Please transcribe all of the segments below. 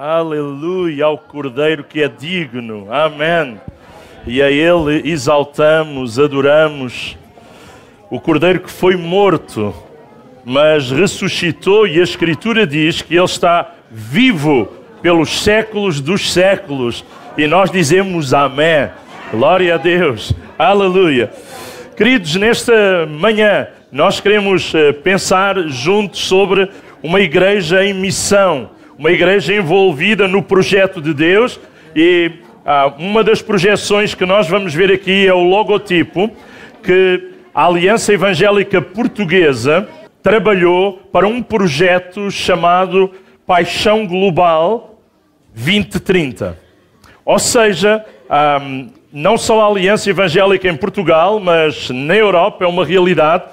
Aleluia ao Cordeiro que é digno. Amém. E a Ele exaltamos, adoramos. O Cordeiro que foi morto, mas ressuscitou, e a Escritura diz que Ele está vivo pelos séculos dos séculos. E nós dizemos Amém. Glória a Deus. Aleluia. Queridos, nesta manhã nós queremos eh, pensar juntos sobre uma igreja em missão, uma igreja envolvida no projeto de Deus e ah, uma das projeções que nós vamos ver aqui é o logotipo que a Aliança Evangélica Portuguesa trabalhou para um projeto chamado Paixão Global 2030. Ou seja, um, não só a Aliança Evangélica em Portugal, mas na Europa é uma realidade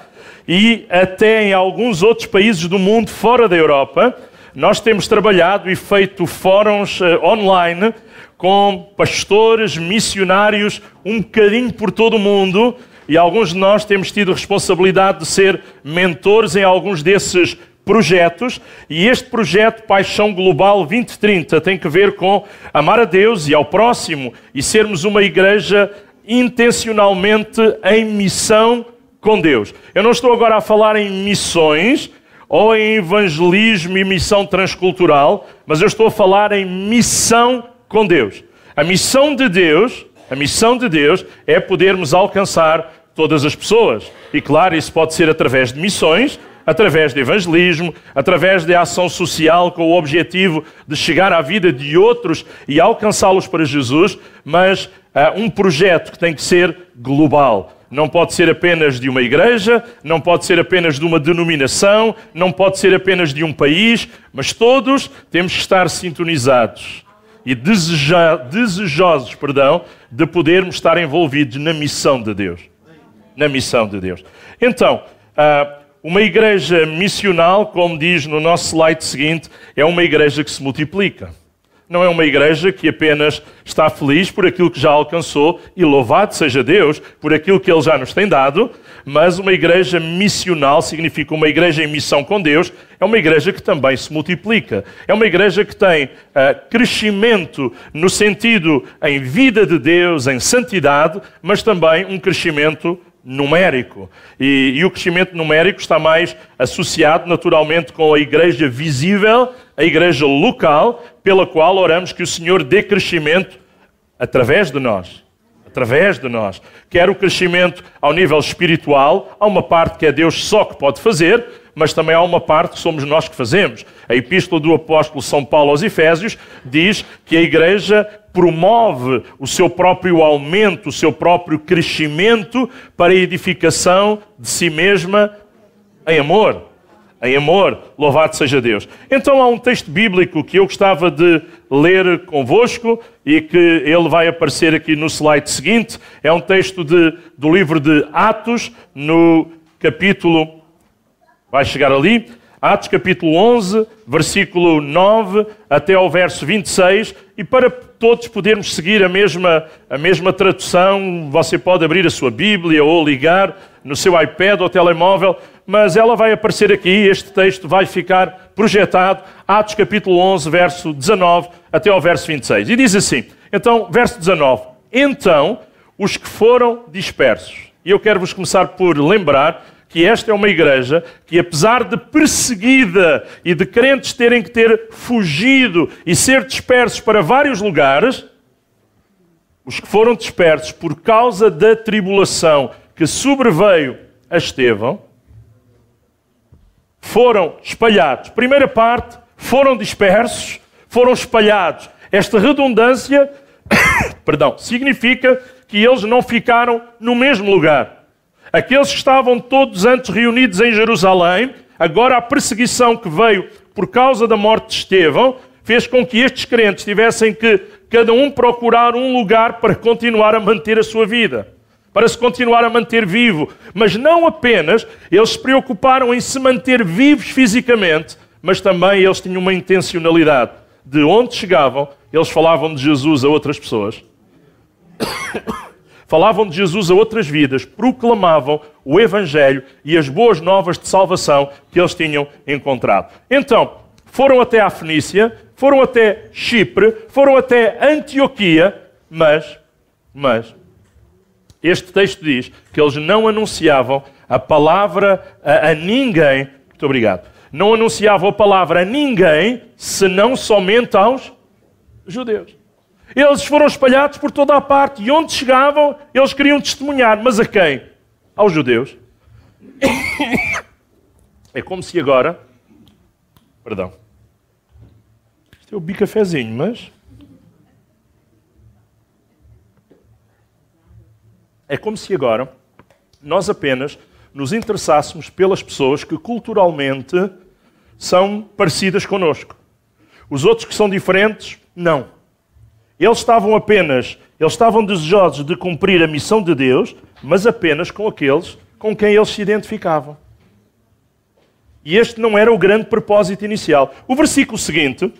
e até em alguns outros países do mundo fora da Europa, nós temos trabalhado e feito fóruns uh, online com pastores, missionários, um bocadinho por todo o mundo, e alguns de nós temos tido responsabilidade de ser mentores em alguns desses projetos, e este projeto Paixão Global 2030 tem que ver com amar a Deus e ao próximo e sermos uma igreja intencionalmente em missão com Deus. Eu não estou agora a falar em missões ou em evangelismo e missão transcultural, mas eu estou a falar em missão com Deus. A missão de Deus, a missão de Deus é podermos alcançar todas as pessoas. E claro, isso pode ser através de missões, através de evangelismo, através de ação social com o objetivo de chegar à vida de outros e alcançá-los para Jesus, mas uh, um projeto que tem que ser global. Não pode ser apenas de uma igreja, não pode ser apenas de uma denominação, não pode ser apenas de um país, mas todos temos que estar sintonizados e deseja, desejosos, perdão, de podermos estar envolvidos na missão de Deus. Na missão de Deus. Então, uh, uma igreja missional, como diz no nosso slide seguinte, é uma igreja que se multiplica. Não é uma igreja que apenas está feliz por aquilo que já alcançou e louvado seja Deus por aquilo que Ele já nos tem dado, mas uma igreja missional significa uma igreja em missão com Deus, é uma igreja que também se multiplica. É uma igreja que tem uh, crescimento no sentido em vida de Deus, em santidade, mas também um crescimento numérico. E, e, o crescimento numérico está mais associado naturalmente com a igreja visível, a igreja local, pela qual oramos que o Senhor dê crescimento através de nós. Através de nós. Quer o crescimento ao nível espiritual, há uma parte que é Deus só que pode fazer, mas também há uma parte que somos nós que fazemos. A epístola do apóstolo São Paulo aos Efésios diz que a igreja promove o seu próprio aumento, o seu próprio crescimento para a edificação de si mesma em amor. Em amor, louvado seja Deus. Então há um texto bíblico que eu gostava de ler convosco e que ele vai aparecer aqui no slide seguinte. É um texto de, do livro de Atos, no capítulo. Vai chegar ali. Atos capítulo 11, versículo 9 até ao verso 26, e para todos podermos seguir a mesma, a mesma tradução, você pode abrir a sua Bíblia ou ligar no seu iPad ou telemóvel, mas ela vai aparecer aqui, este texto vai ficar projetado, Atos capítulo 11, verso 19 até ao verso 26. E diz assim, então, verso 19, então os que foram dispersos, e eu quero vos começar por lembrar que esta é uma igreja que, apesar de perseguida e de crentes terem que ter fugido e ser dispersos para vários lugares, os que foram dispersos por causa da tribulação que sobreveio a Estevão, foram espalhados. Primeira parte, foram dispersos, foram espalhados. Esta redundância, perdão, significa que eles não ficaram no mesmo lugar. Aqueles que estavam todos antes reunidos em Jerusalém, agora a perseguição que veio por causa da morte de Estevão, fez com que estes crentes tivessem que cada um procurar um lugar para continuar a manter a sua vida, para se continuar a manter vivo. Mas não apenas eles se preocuparam em se manter vivos fisicamente, mas também eles tinham uma intencionalidade. De onde chegavam, eles falavam de Jesus a outras pessoas falavam de Jesus a outras vidas, proclamavam o Evangelho e as boas novas de salvação que eles tinham encontrado. Então, foram até à Fenícia, foram até Chipre, foram até Antioquia, mas, mas, este texto diz que eles não anunciavam a palavra a, a ninguém. Muito obrigado. Não anunciavam a palavra a ninguém, senão somente aos judeus. Eles foram espalhados por toda a parte e onde chegavam, eles queriam testemunhar. Mas a quem? Aos judeus. É como se agora. Perdão. Isto é o bicafezinho, mas. É como se agora nós apenas nos interessássemos pelas pessoas que culturalmente são parecidas connosco. Os outros que são diferentes, não. Eles estavam apenas, eles estavam desejosos de cumprir a missão de Deus, mas apenas com aqueles com quem eles se identificavam. E este não era o grande propósito inicial. O versículo seguinte,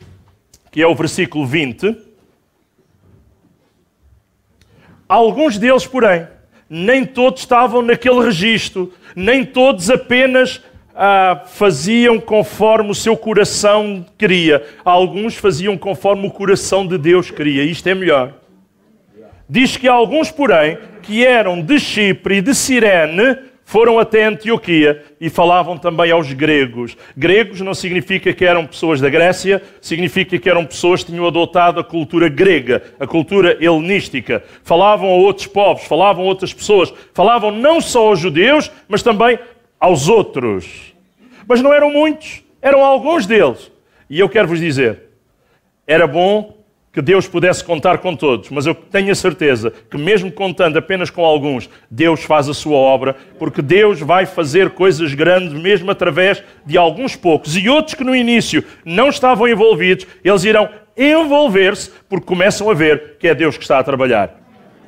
que é o versículo 20, alguns deles, porém, nem todos estavam naquele registro, nem todos apenas ah, faziam conforme o seu coração queria. Alguns faziam conforme o coração de Deus queria. Isto é melhor. Diz que alguns, porém, que eram de Chipre e de Cirene, foram até Antioquia e falavam também aos gregos. Gregos não significa que eram pessoas da Grécia, significa que eram pessoas que tinham adotado a cultura grega, a cultura helenística. Falavam a outros povos, falavam a outras pessoas, falavam não só aos judeus, mas também aos outros. Mas não eram muitos, eram alguns deles. E eu quero vos dizer, era bom que Deus pudesse contar com todos, mas eu tenho a certeza que, mesmo contando apenas com alguns, Deus faz a sua obra, porque Deus vai fazer coisas grandes mesmo através de alguns poucos. E outros que no início não estavam envolvidos, eles irão envolver-se porque começam a ver que é Deus que está a trabalhar.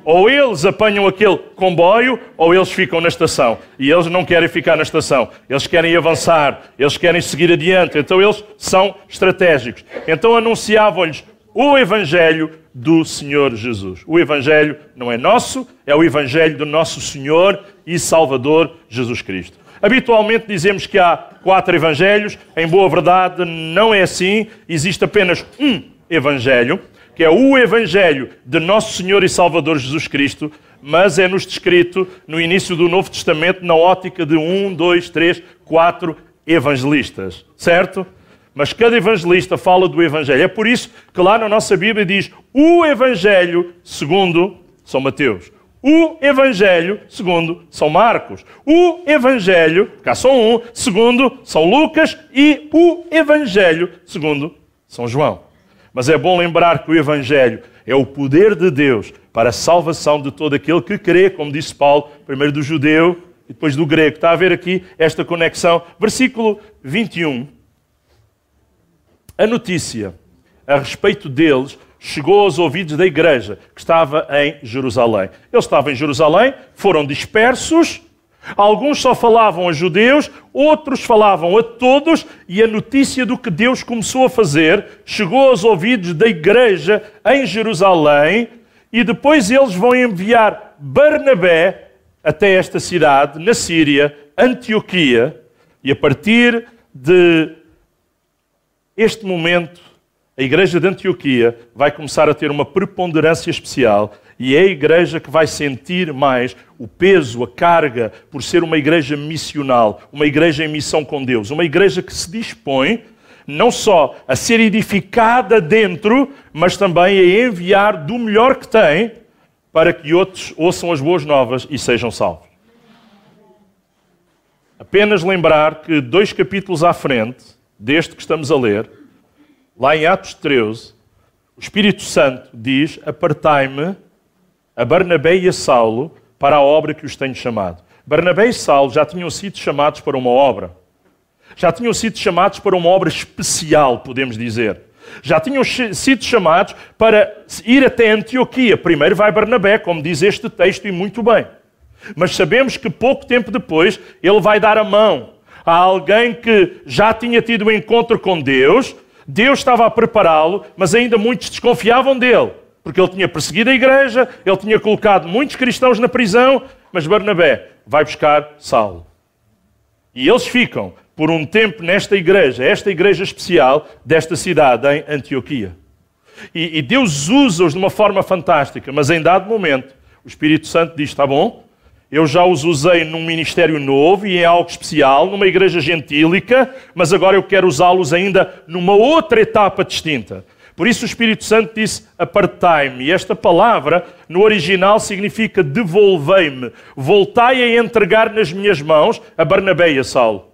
Ou eles apanham aquele comboio, ou eles ficam na estação. E eles não querem ficar na estação. Eles querem avançar, eles querem seguir adiante. Então eles são estratégicos. Então anunciavam-lhes o Evangelho do Senhor Jesus. O Evangelho não é nosso, é o Evangelho do nosso Senhor e Salvador Jesus Cristo. Habitualmente dizemos que há quatro Evangelhos, em boa verdade não é assim, existe apenas um Evangelho, que é o Evangelho de nosso Senhor e Salvador Jesus Cristo, mas é-nos descrito no início do Novo Testamento na ótica de um, dois, três, quatro evangelistas, certo? Mas cada evangelista fala do Evangelho. É por isso que lá na nossa Bíblia diz o Evangelho segundo São Mateus. O Evangelho segundo São Marcos. O Evangelho, cá só um, segundo São Lucas. E o Evangelho segundo São João. Mas é bom lembrar que o Evangelho é o poder de Deus para a salvação de todo aquele que crê, como disse Paulo, primeiro do judeu e depois do grego. Está a ver aqui esta conexão. Versículo 21 a notícia a respeito deles chegou aos ouvidos da igreja que estava em Jerusalém. Eles estavam em Jerusalém, foram dispersos, alguns só falavam a judeus, outros falavam a todos, e a notícia do que Deus começou a fazer chegou aos ouvidos da igreja em Jerusalém, e depois eles vão enviar Barnabé até esta cidade, na Síria, Antioquia, e a partir de este momento, a igreja de Antioquia vai começar a ter uma preponderância especial e é a igreja que vai sentir mais o peso, a carga, por ser uma igreja missional, uma igreja em missão com Deus, uma igreja que se dispõe não só a ser edificada dentro, mas também a enviar do melhor que tem para que outros ouçam as boas novas e sejam salvos. Apenas lembrar que dois capítulos à frente, deste que estamos a ler, lá em Atos 13, o Espírito Santo diz: Apartai-me a Barnabé e a Saulo para a obra que os tenho chamado. Barnabé e Saulo já tinham sido chamados para uma obra. Já tinham sido chamados para uma obra especial, podemos dizer. Já tinham sido chamados para ir até Antioquia. Primeiro vai Barnabé, como diz este texto, e muito bem. Mas sabemos que pouco tempo depois ele vai dar a mão a alguém que já tinha tido um encontro com Deus, Deus estava a prepará-lo, mas ainda muitos desconfiavam dele, porque ele tinha perseguido a igreja, ele tinha colocado muitos cristãos na prisão, mas Barnabé vai buscar Saulo. E eles ficam por um tempo nesta igreja, esta igreja especial desta cidade, em Antioquia. E, e Deus usa-os de uma forma fantástica, mas em dado momento, o Espírito Santo diz: está bom, eu já os usei num ministério novo e em algo especial, numa igreja gentílica, mas agora eu quero usá-los ainda numa outra etapa distinta. Por isso o Espírito Santo disse apartai-me. E esta palavra, no original, significa devolvei-me. Voltai a entregar nas minhas mãos a Barnabé e a Saulo.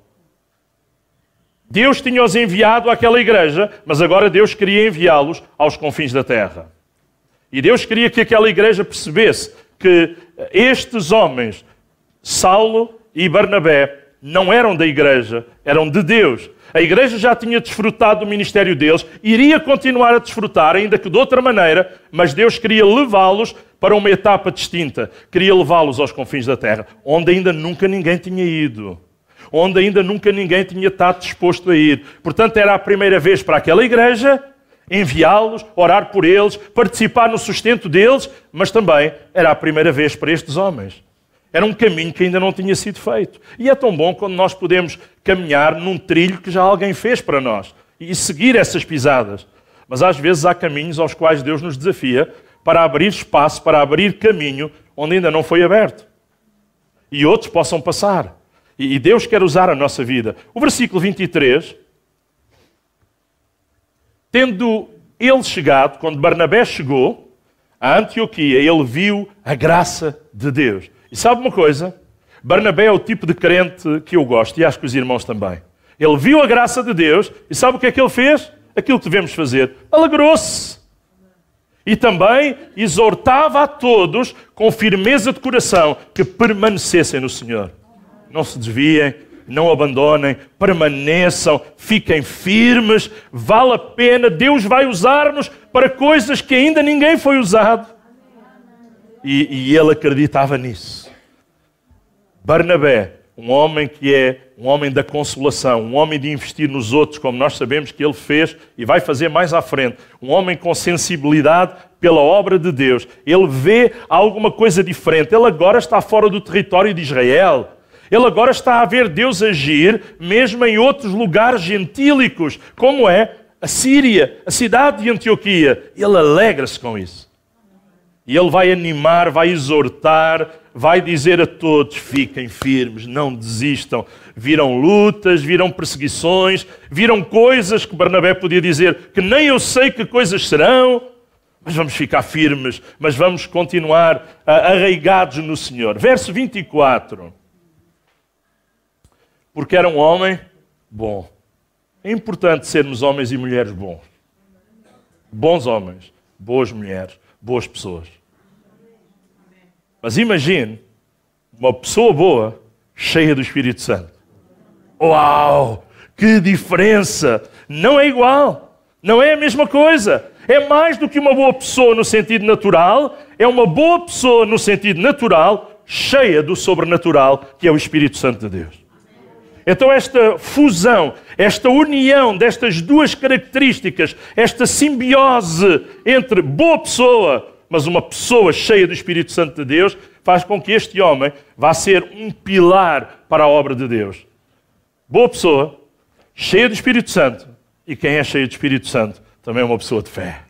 Deus tinha-os enviado àquela igreja, mas agora Deus queria enviá-los aos confins da terra. E Deus queria que aquela igreja percebesse que estes homens, Saulo e Barnabé, não eram da igreja, eram de Deus. A igreja já tinha desfrutado do ministério deles, iria continuar a desfrutar, ainda que de outra maneira, mas Deus queria levá-los para uma etapa distinta. Queria levá-los aos confins da terra, onde ainda nunca ninguém tinha ido. Onde ainda nunca ninguém tinha estado disposto a ir. Portanto, era a primeira vez para aquela igreja enviá-los, orar por eles, participar no sustento deles, mas também era a primeira vez para estes homens. Era um caminho que ainda não tinha sido feito. E é tão bom quando nós podemos caminhar num trilho que já alguém fez para nós e seguir essas pisadas. Mas às vezes há caminhos aos quais Deus nos desafia para abrir espaço, para abrir caminho onde ainda não foi aberto. E outros possam passar. E Deus quer usar a nossa vida. O versículo 23, tendo ele chegado, quando Barnabé chegou a Antioquia, ele viu a graça de Deus. E sabe uma coisa? Barnabé é o tipo de crente que eu gosto e acho que os irmãos também. Ele viu a graça de Deus e sabe o que é que ele fez? Aquilo que devemos fazer. Alegrou-se. E também exortava a todos com firmeza de coração que permanecessem no Senhor. Não se desviem, não abandonem, permaneçam, fiquem firmes, vale a pena, Deus vai usar-nos para coisas que ainda ninguém foi usado. E, e ele acreditava nisso. Barnabé, um homem que é um homem da consolação, um homem de investir nos outros, como nós sabemos que ele fez e vai fazer mais à frente, um homem com sensibilidade pela obra de Deus. Ele vê alguma coisa diferente. Ele agora está fora do território de Israel. Ele agora está a ver Deus agir mesmo em outros lugares gentílicos, como é a Síria, a cidade de Antioquia. Ele alegra-se com isso. E ele vai animar, vai exortar, vai dizer a todos: fiquem firmes, não desistam. Viram lutas, viram perseguições, viram coisas que Barnabé podia dizer que nem eu sei que coisas serão, mas vamos ficar firmes, mas vamos continuar arraigados no Senhor. Verso 24. Porque era um homem bom. É importante sermos homens e mulheres bons. Bons homens, boas mulheres boas pessoas. Mas imagine uma pessoa boa, cheia do Espírito Santo. Uau! Que diferença! Não é igual, não é a mesma coisa. É mais do que uma boa pessoa no sentido natural, é uma boa pessoa no sentido natural, cheia do sobrenatural, que é o Espírito Santo de Deus. Então, esta fusão, esta união destas duas características, esta simbiose entre boa pessoa, mas uma pessoa cheia do Espírito Santo de Deus, faz com que este homem vá ser um pilar para a obra de Deus. Boa pessoa, cheia do Espírito Santo, e quem é cheio do Espírito Santo também é uma pessoa de fé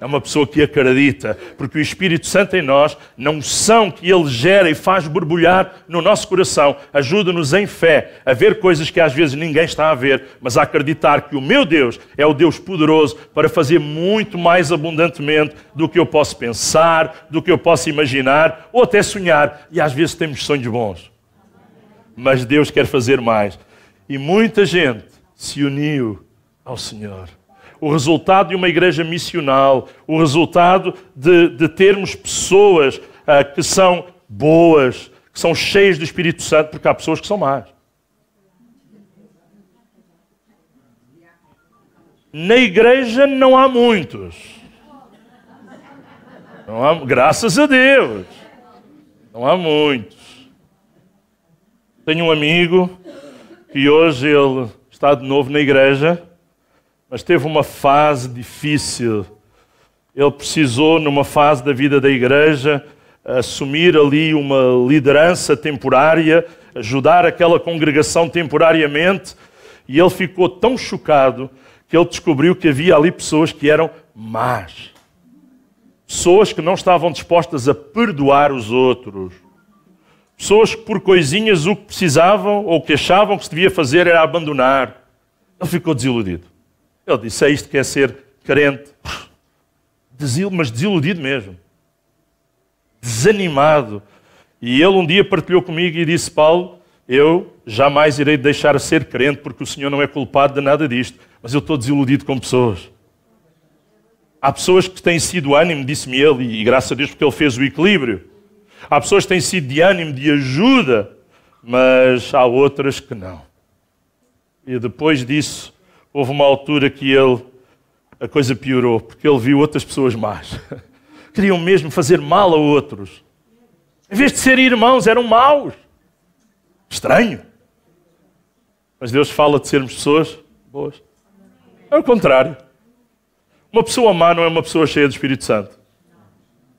é uma pessoa que acredita, porque o Espírito Santo em nós, na unção que ele gera e faz borbulhar no nosso coração, ajuda-nos em fé a ver coisas que às vezes ninguém está a ver, mas a acreditar que o meu Deus é o Deus poderoso para fazer muito mais abundantemente do que eu posso pensar, do que eu posso imaginar ou até sonhar. E às vezes temos sonhos bons, mas Deus quer fazer mais. E muita gente se uniu ao Senhor o resultado de uma igreja missional, o resultado de, de termos pessoas uh, que são boas, que são cheias do Espírito Santo, porque há pessoas que são más. Na igreja não há muitos. Não há, graças a Deus. Não há muitos. Tenho um amigo que hoje ele está de novo na igreja mas teve uma fase difícil. Ele precisou, numa fase da vida da igreja, assumir ali uma liderança temporária ajudar aquela congregação temporariamente e ele ficou tão chocado que ele descobriu que havia ali pessoas que eram más. Pessoas que não estavam dispostas a perdoar os outros. Pessoas que por coisinhas o que precisavam ou que achavam que se devia fazer era abandonar. Ele ficou desiludido. Ele disse: É isto que é ser crente. Desil, mas desiludido mesmo. Desanimado. E ele um dia partilhou comigo e disse: Paulo, eu jamais irei deixar de ser crente porque o Senhor não é culpado de nada disto, mas eu estou desiludido com pessoas. Há pessoas que têm sido ânimo, disse-me ele, e graças a Deus porque ele fez o equilíbrio. Há pessoas que têm sido de ânimo, de ajuda, mas há outras que não. E depois disso, houve uma altura que ele, a coisa piorou, porque ele viu outras pessoas más. Queriam mesmo fazer mal a outros. Em vez de serem irmãos, eram maus. Estranho. Mas Deus fala de sermos pessoas boas. É o contrário. Uma pessoa má não é uma pessoa cheia do Espírito Santo.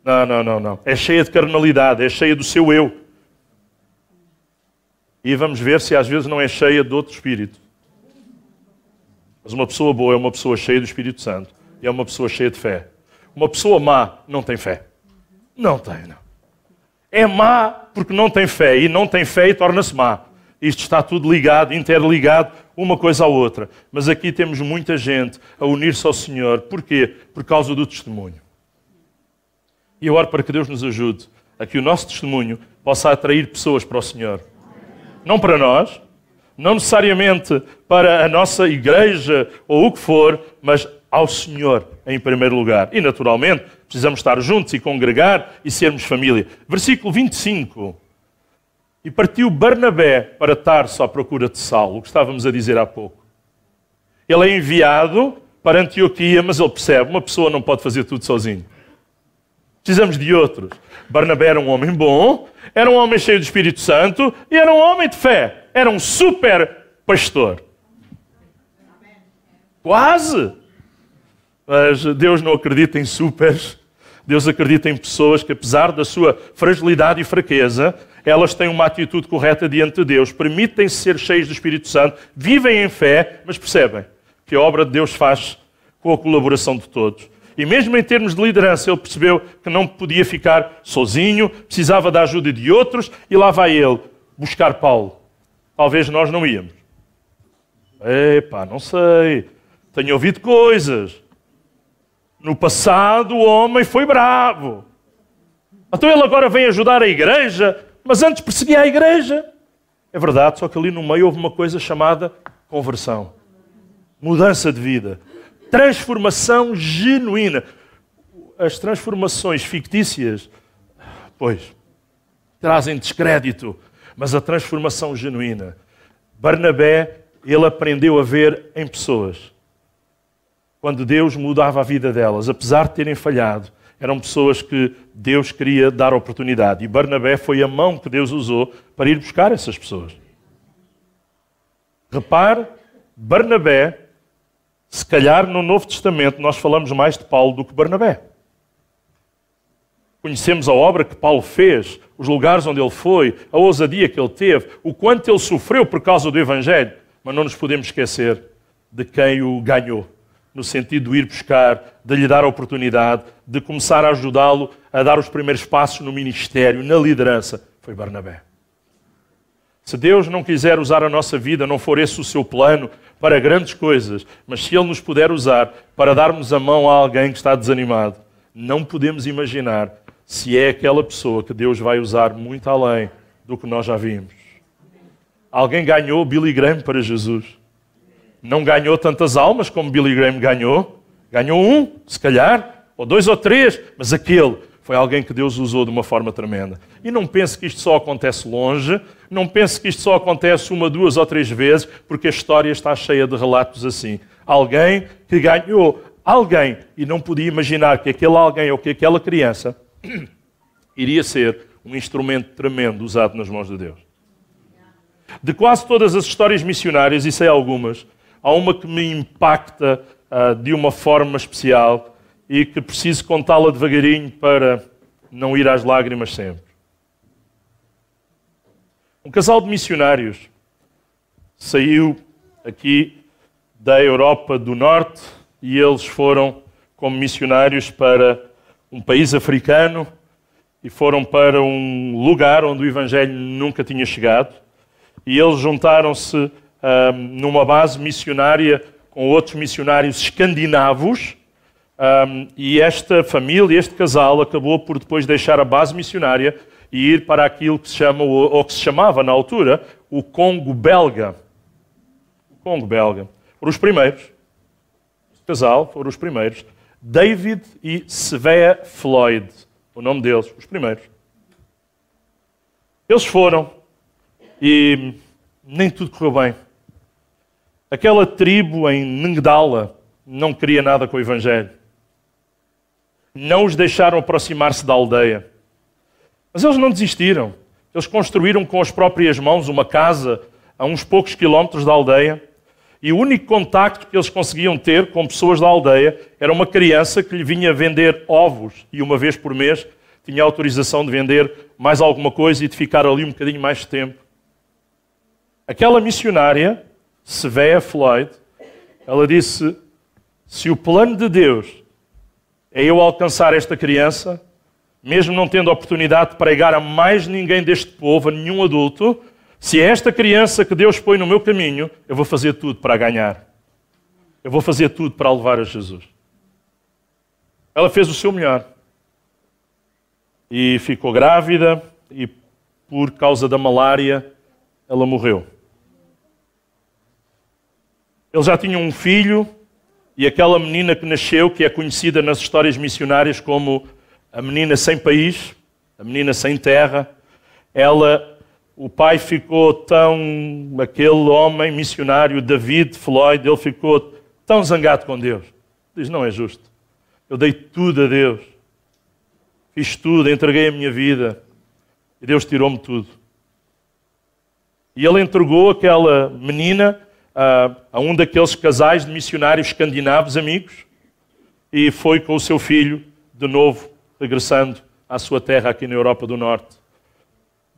Não, não, não, não. É cheia de carnalidade, é cheia do seu eu. E vamos ver se às vezes não é cheia de outro espírito. Mas uma pessoa boa é uma pessoa cheia do Espírito Santo e é uma pessoa cheia de fé. Uma pessoa má não tem fé. Não tem, não. É má porque não tem fé e não tem fé e torna-se má. Isto está tudo ligado, interligado, uma coisa à outra. Mas aqui temos muita gente a unir-se ao Senhor. Porquê? Por causa do testemunho. E eu oro para que Deus nos ajude a que o nosso testemunho possa atrair pessoas para o Senhor. Não para nós, não necessariamente para a nossa igreja ou o que for, mas ao Senhor em primeiro lugar. E naturalmente precisamos estar juntos e congregar e sermos família. Versículo 25. E partiu Barnabé para Tarso à procura de Saulo, o que estávamos a dizer há pouco. Ele é enviado para Antioquia, mas ele percebe: uma pessoa não pode fazer tudo sozinho. Precisamos de outros. Barnabé era um homem bom, era um homem cheio do Espírito Santo e era um homem de fé. Era um super pastor. Quase. Mas Deus não acredita em supers. Deus acredita em pessoas que, apesar da sua fragilidade e fraqueza, elas têm uma atitude correta diante de Deus, permitem-se ser cheios do Espírito Santo, vivem em fé, mas percebem que a obra de Deus faz com a colaboração de todos. E mesmo em termos de liderança, ele percebeu que não podia ficar sozinho, precisava da ajuda de outros, e lá vai ele buscar Paulo. Talvez nós não íamos. Epá, não sei. Tenho ouvido coisas. No passado o homem foi bravo. Então ele agora vem ajudar a igreja, mas antes perseguia a igreja. É verdade, só que ali no meio houve uma coisa chamada conversão. Mudança de vida transformação genuína. As transformações fictícias, pois, trazem descrédito, mas a transformação genuína. Barnabé, ele aprendeu a ver em pessoas. Quando Deus mudava a vida delas, apesar de terem falhado, eram pessoas que Deus queria dar oportunidade. E Barnabé foi a mão que Deus usou para ir buscar essas pessoas. Repare, Barnabé se calhar no Novo Testamento nós falamos mais de Paulo do que Barnabé. Conhecemos a obra que Paulo fez, os lugares onde ele foi, a ousadia que ele teve, o quanto ele sofreu por causa do Evangelho, mas não nos podemos esquecer de quem o ganhou, no sentido de ir buscar, de lhe dar a oportunidade, de começar a ajudá-lo a dar os primeiros passos no ministério, na liderança, foi Barnabé. Se Deus não quiser usar a nossa vida, não for esse o seu plano, para grandes coisas, mas se Ele nos puder usar para darmos a mão a alguém que está desanimado, não podemos imaginar se é aquela pessoa que Deus vai usar muito além do que nós já vimos. Alguém ganhou Billy Graham para Jesus. Não ganhou tantas almas como Billy Graham ganhou. Ganhou um, se calhar, ou dois ou três, mas aquele foi alguém que Deus usou de uma forma tremenda. E não pense que isto só acontece longe, não pense que isto só acontece uma, duas ou três vezes, porque a história está cheia de relatos assim. Alguém que ganhou alguém e não podia imaginar que aquele alguém ou que aquela criança iria ser um instrumento tremendo usado nas mãos de Deus. De quase todas as histórias missionárias, e sei algumas, há uma que me impacta uh, de uma forma especial e que preciso contá-la devagarinho para não ir às lágrimas sempre. Um casal de missionários saiu aqui da Europa do Norte e eles foram como missionários para um país africano e foram para um lugar onde o Evangelho nunca tinha chegado. E eles juntaram-se um, numa base missionária com outros missionários escandinavos. Um, e esta família, este casal, acabou por depois deixar a base missionária e ir para aquilo que se chama, ou que se chamava na altura, o Congo belga. O Congo belga. Foram os primeiros. Este casal foram os primeiros. David e Svea Floyd, o nome deles, os primeiros. Eles foram e nem tudo correu bem. Aquela tribo em Ngdala não queria nada com o Evangelho. Não os deixaram aproximar-se da aldeia. Mas eles não desistiram. Eles construíram com as próprias mãos uma casa a uns poucos quilómetros da aldeia e o único contacto que eles conseguiam ter com pessoas da aldeia era uma criança que lhe vinha vender ovos e uma vez por mês tinha autorização de vender mais alguma coisa e de ficar ali um bocadinho mais de tempo. Aquela missionária, Svea Floyd, ela disse: Se o plano de Deus é eu alcançar esta criança, mesmo não tendo oportunidade de pregar a mais ninguém deste povo, a nenhum adulto, se é esta criança que Deus põe no meu caminho, eu vou fazer tudo para ganhar. Eu vou fazer tudo para levar a Jesus. Ela fez o seu melhor. E ficou grávida e por causa da malária ela morreu. Eles já tinham um filho e aquela menina que nasceu, que é conhecida nas histórias missionárias como a menina sem país, a menina sem terra, ela o pai ficou tão. aquele homem missionário, David Floyd, ele ficou tão zangado com Deus. Diz: Não é justo. Eu dei tudo a Deus. Fiz tudo, entreguei a minha vida. E Deus tirou-me tudo. E ele entregou aquela menina a, a um daqueles casais de missionários escandinavos amigos e foi com o seu filho de novo regressando à sua terra aqui na Europa do Norte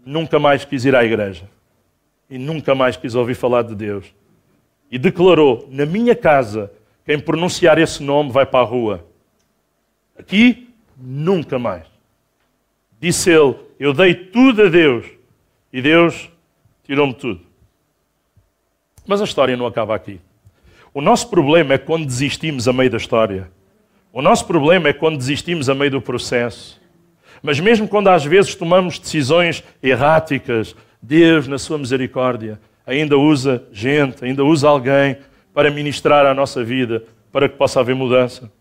nunca mais quis ir à igreja e nunca mais quis ouvir falar de Deus. E declarou: Na minha casa, quem pronunciar esse nome vai para a rua. Aqui, nunca mais. Disse ele: Eu dei tudo a Deus e Deus tirou-me tudo. Mas a história não acaba aqui. O nosso problema é quando desistimos a meio da história. O nosso problema é quando desistimos a meio do processo. Mas mesmo quando às vezes tomamos decisões erráticas, Deus, na sua misericórdia, ainda usa gente, ainda usa alguém para ministrar a nossa vida, para que possa haver mudança.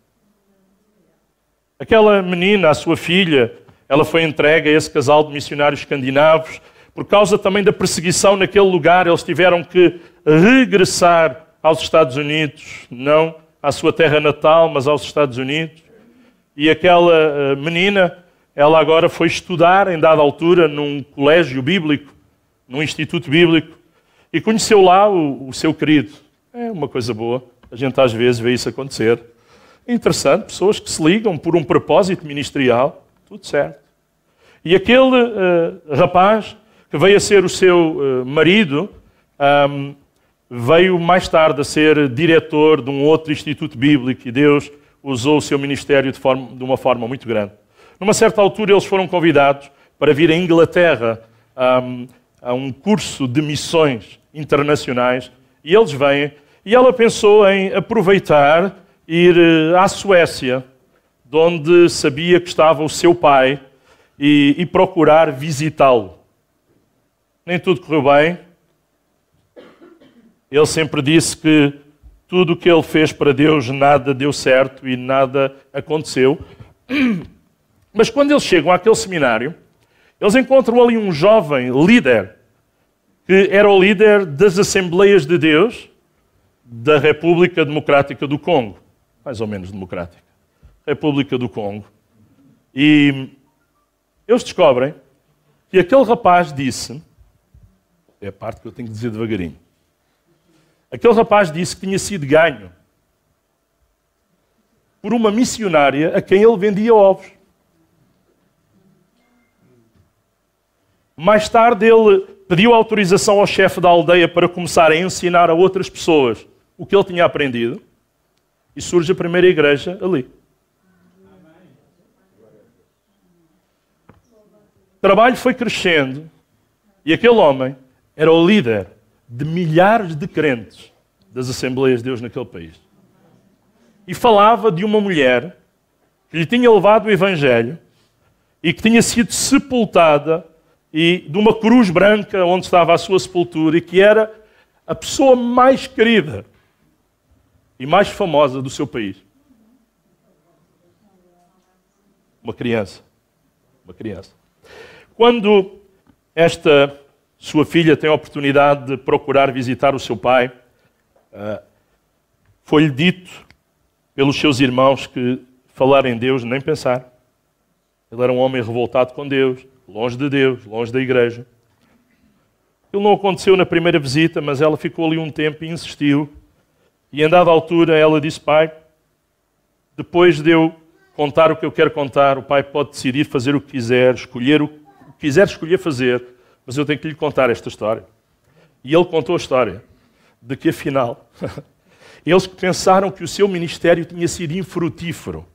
Aquela menina, a sua filha, ela foi entregue a esse casal de missionários escandinavos. Por causa também da perseguição naquele lugar, eles tiveram que regressar aos Estados Unidos, não à sua terra natal, mas aos Estados Unidos. E aquela eh, menina ela agora foi estudar, em dada altura, num colégio bíblico, num instituto bíblico, e conheceu lá o, o seu querido. É uma coisa boa. A gente às vezes vê isso acontecer. Interessante, pessoas que se ligam por um propósito ministerial, tudo certo. E aquele uh, rapaz que veio a ser o seu uh, marido, um, veio mais tarde a ser diretor de um outro instituto bíblico e Deus usou o seu ministério de, forma, de uma forma muito grande. Numa certa altura, eles foram convidados para vir à Inglaterra um, a um curso de missões internacionais e eles vêm. E ela pensou em aproveitar ir eh, à Suécia, de onde sabia que estava o seu pai, e, e procurar visitá-lo. Nem tudo correu bem. Ele sempre disse que tudo o que ele fez para Deus, nada deu certo e nada aconteceu. Mas quando eles chegam àquele seminário, eles encontram ali um jovem líder, que era o líder das Assembleias de Deus da República Democrática do Congo. Mais ou menos democrática. República do Congo. E eles descobrem que aquele rapaz disse, é a parte que eu tenho que dizer devagarinho, aquele rapaz disse que tinha sido ganho por uma missionária a quem ele vendia ovos. Mais tarde ele pediu autorização ao chefe da aldeia para começar a ensinar a outras pessoas o que ele tinha aprendido, e surge a primeira igreja ali. O trabalho foi crescendo e aquele homem era o líder de milhares de crentes das Assembleias de Deus naquele país. E falava de uma mulher que lhe tinha levado o Evangelho e que tinha sido sepultada e de uma cruz branca onde estava a sua sepultura e que era a pessoa mais querida e mais famosa do seu país. Uma criança. Uma criança. Quando esta sua filha tem a oportunidade de procurar visitar o seu pai, uh, foi-lhe dito pelos seus irmãos que falar em Deus nem pensar. Ele era um homem revoltado com Deus, longe de Deus, longe da igreja. Aquilo não aconteceu na primeira visita, mas ela ficou ali um tempo e insistiu. E em dada altura ela disse: Pai, depois de eu contar o que eu quero contar, o pai pode decidir fazer o que quiser, escolher o que quiser escolher fazer, mas eu tenho que lhe contar esta história. E ele contou a história de que afinal eles pensaram que o seu ministério tinha sido infrutífero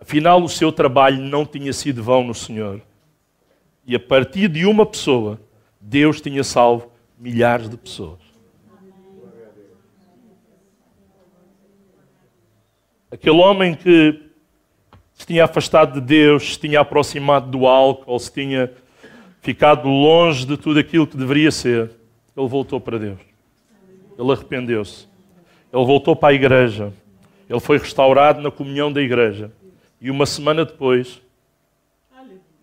Afinal, o seu trabalho não tinha sido vão no Senhor. E a partir de uma pessoa, Deus tinha salvo milhares de pessoas. Aquele homem que se tinha afastado de Deus, se tinha aproximado do álcool, se tinha ficado longe de tudo aquilo que deveria ser, ele voltou para Deus. Ele arrependeu-se. Ele voltou para a igreja. Ele foi restaurado na comunhão da igreja e uma semana depois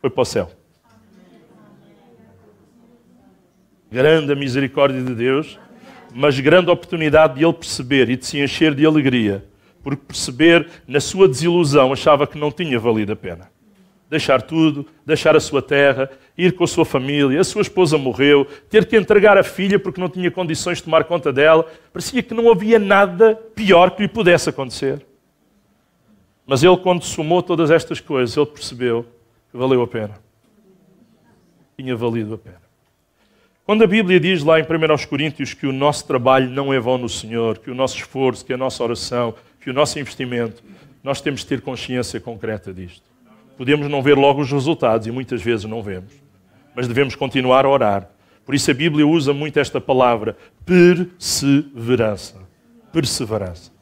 foi para o céu. Grande a misericórdia de Deus, mas grande oportunidade de ele perceber e de se encher de alegria, porque perceber na sua desilusão achava que não tinha valido a pena. Deixar tudo, deixar a sua terra, ir com a sua família, a sua esposa morreu, ter que entregar a filha porque não tinha condições de tomar conta dela, parecia que não havia nada pior que lhe pudesse acontecer. Mas ele, quando somou todas estas coisas, ele percebeu que valeu a pena. Tinha valido a pena. Quando a Bíblia diz lá em 1 Coríntios que o nosso trabalho não é vão no Senhor, que o nosso esforço, que a nossa oração, que o nosso investimento, nós temos de ter consciência concreta disto. Podemos não ver logo os resultados e muitas vezes não vemos, mas devemos continuar a orar. Por isso a Bíblia usa muito esta palavra, perseverança. Perseverança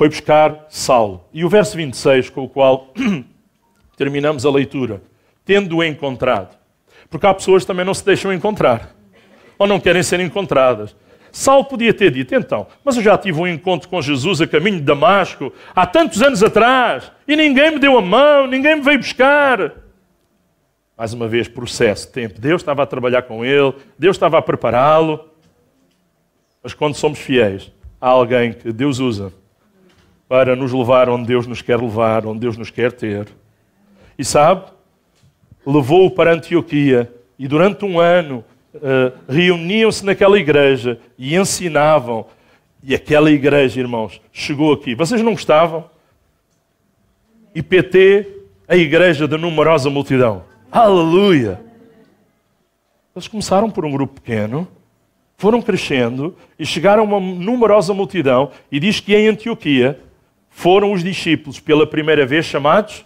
foi buscar Saulo. E o verso 26, com o qual terminamos a leitura, tendo-o encontrado. Porque há pessoas que também não se deixam encontrar, ou não querem ser encontradas. Saulo podia ter dito, então, mas eu já tive um encontro com Jesus a caminho de Damasco, há tantos anos atrás, e ninguém me deu a mão, ninguém me veio buscar. Mais uma vez, processo, tempo. Deus estava a trabalhar com ele, Deus estava a prepará-lo. Mas quando somos fiéis, há alguém que Deus usa para nos levar onde Deus nos quer levar, onde Deus nos quer ter. E sabe, levou-o para Antioquia e durante um ano uh, reuniam-se naquela igreja e ensinavam. E aquela igreja, irmãos, chegou aqui. Vocês não gostavam? IPT, a igreja da numerosa multidão. Aleluia! Eles começaram por um grupo pequeno, foram crescendo e chegaram a uma numerosa multidão. E diz que em Antioquia foram os discípulos pela primeira vez chamados.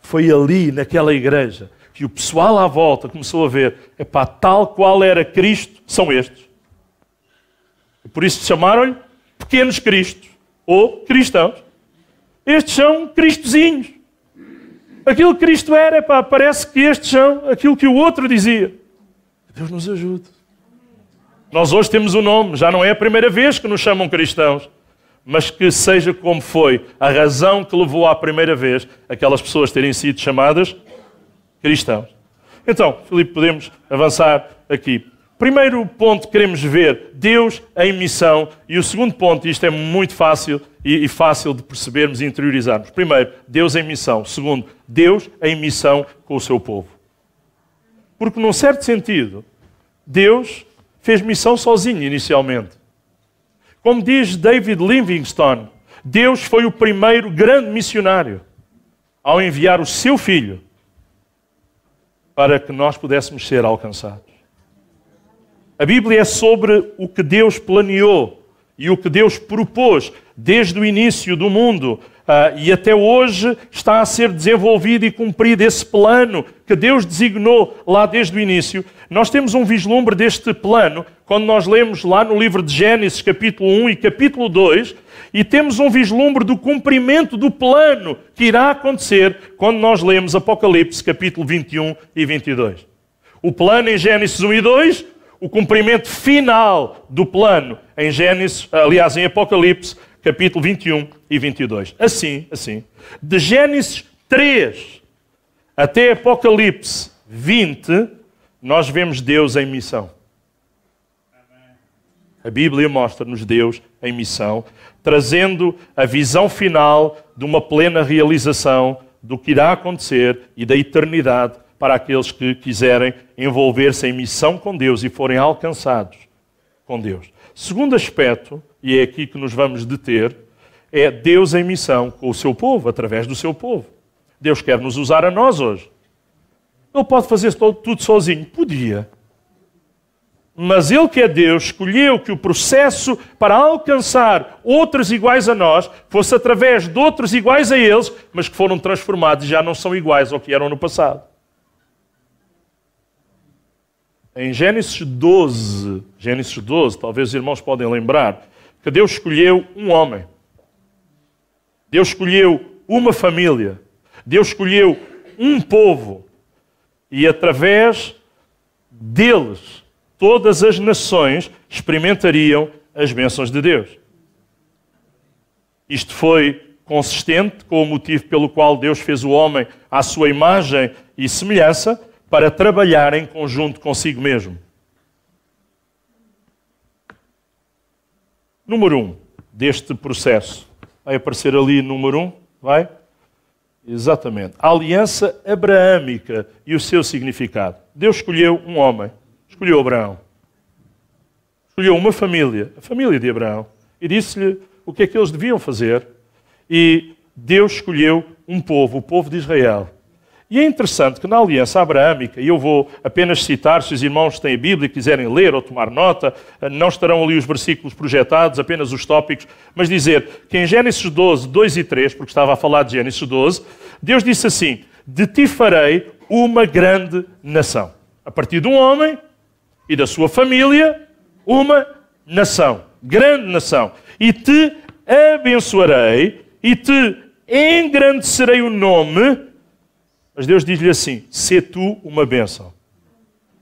Foi ali, naquela igreja, que o pessoal à volta começou a ver, epá, tal qual era Cristo, são estes. E por isso chamaram-lhe pequenos cristos, ou cristãos. Estes são cristozinhos. Aquilo que Cristo era, epá, parece que estes são aquilo que o outro dizia. Deus nos ajude. Nós hoje temos o um nome, já não é a primeira vez que nos chamam cristãos mas que seja como foi a razão que levou à primeira vez aquelas pessoas terem sido chamadas cristãos. Então, Filipe, podemos avançar aqui. Primeiro ponto que queremos ver, Deus em missão. E o segundo ponto, isto é muito fácil e, fácil de percebermos e interiorizarmos. Primeiro, Deus em missão. Segundo, Deus em missão com o seu povo. Porque, num certo sentido, Deus fez missão sozinho inicialmente. Como diz David Livingstone, Deus foi o primeiro grande missionário ao enviar o seu filho para que nós pudéssemos ser alcançados. A Bíblia é sobre o que Deus planeou e o que Deus propôs desde o início do mundo Uh, e até hoje está a ser desenvolvido e cumprido esse plano que Deus designou lá desde o início. Nós temos um vislumbre deste plano quando nós lemos lá no livro de Gênesis, capítulo 1 e capítulo 2, e temos um vislumbre do cumprimento do plano que irá acontecer quando nós lemos Apocalipse, capítulo 21 e 22. O plano em Gênesis 1 e 2, o cumprimento final do plano em Gênesis, aliás, em Apocalipse, capítulo 21 e 22. Assim, assim, de Gênesis 3 até Apocalipse 20, nós vemos Deus em missão. A Bíblia mostra-nos Deus em missão, trazendo a visão final de uma plena realização do que irá acontecer e da eternidade para aqueles que quiserem envolver-se em missão com Deus e forem alcançados com Deus. Segundo aspecto, e é aqui que nos vamos deter, é Deus em missão com o seu povo, através do seu povo. Deus quer nos usar a nós hoje. Ele pode fazer tudo sozinho? Podia. Mas Ele que é Deus escolheu que o processo para alcançar outros iguais a nós fosse através de outros iguais a eles, mas que foram transformados e já não são iguais ao que eram no passado. Em Gênesis 12, Gênesis 12, talvez os irmãos podem lembrar, que Deus escolheu um homem. Deus escolheu uma família. Deus escolheu um povo. E através deles, todas as nações experimentariam as bênçãos de Deus. Isto foi consistente com o motivo pelo qual Deus fez o homem à sua imagem e semelhança para trabalhar em conjunto consigo mesmo. Número um deste processo. Vai aparecer ali número um, vai? Exatamente. A aliança abraâmica e o seu significado. Deus escolheu um homem, escolheu Abraão. Escolheu uma família, a família de Abraão, e disse-lhe o que é que eles deviam fazer. E Deus escolheu um povo, o povo de Israel. E é interessante que na aliança abraâmica, e eu vou apenas citar, se os irmãos têm a Bíblia e quiserem ler ou tomar nota, não estarão ali os versículos projetados, apenas os tópicos, mas dizer que em Gênesis 12, 2 e 3, porque estava a falar de Gênesis 12, Deus disse assim: De ti farei uma grande nação. A partir de um homem e da sua família, uma nação, grande nação. E te abençoarei e te engrandecerei o nome mas Deus diz-lhe assim: "Se tu uma bênção.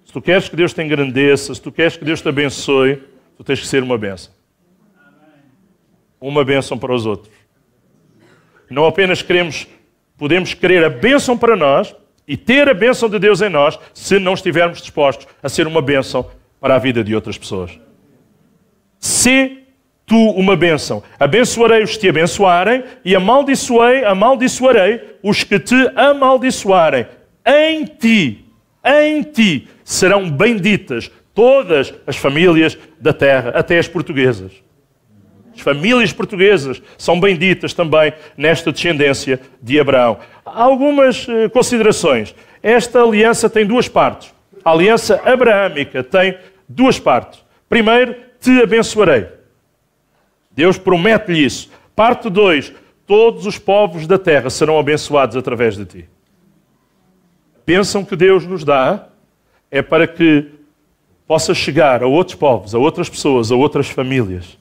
Se tu queres que Deus te engrandeça, se tu queres que Deus te abençoe, tu tens que ser uma bênção. Uma bênção para os outros. Não apenas queremos, podemos querer a bênção para nós e ter a bênção de Deus em nós, se não estivermos dispostos a ser uma bênção para a vida de outras pessoas. Se tu uma bênção. Abençoarei os que te abençoarem e amaldiçoei, amaldiçoarei os que te amaldiçoarem. Em ti, em ti serão benditas todas as famílias da terra, até as portuguesas. As famílias portuguesas são benditas também nesta descendência de Abraão. Há algumas eh, considerações. Esta aliança tem duas partes. A aliança abraâmica tem duas partes. Primeiro, te abençoarei. Deus promete-lhe isso. Parte 2: Todos os povos da terra serão abençoados através de ti. Pensam que Deus nos dá é para que possa chegar a outros povos, a outras pessoas, a outras famílias.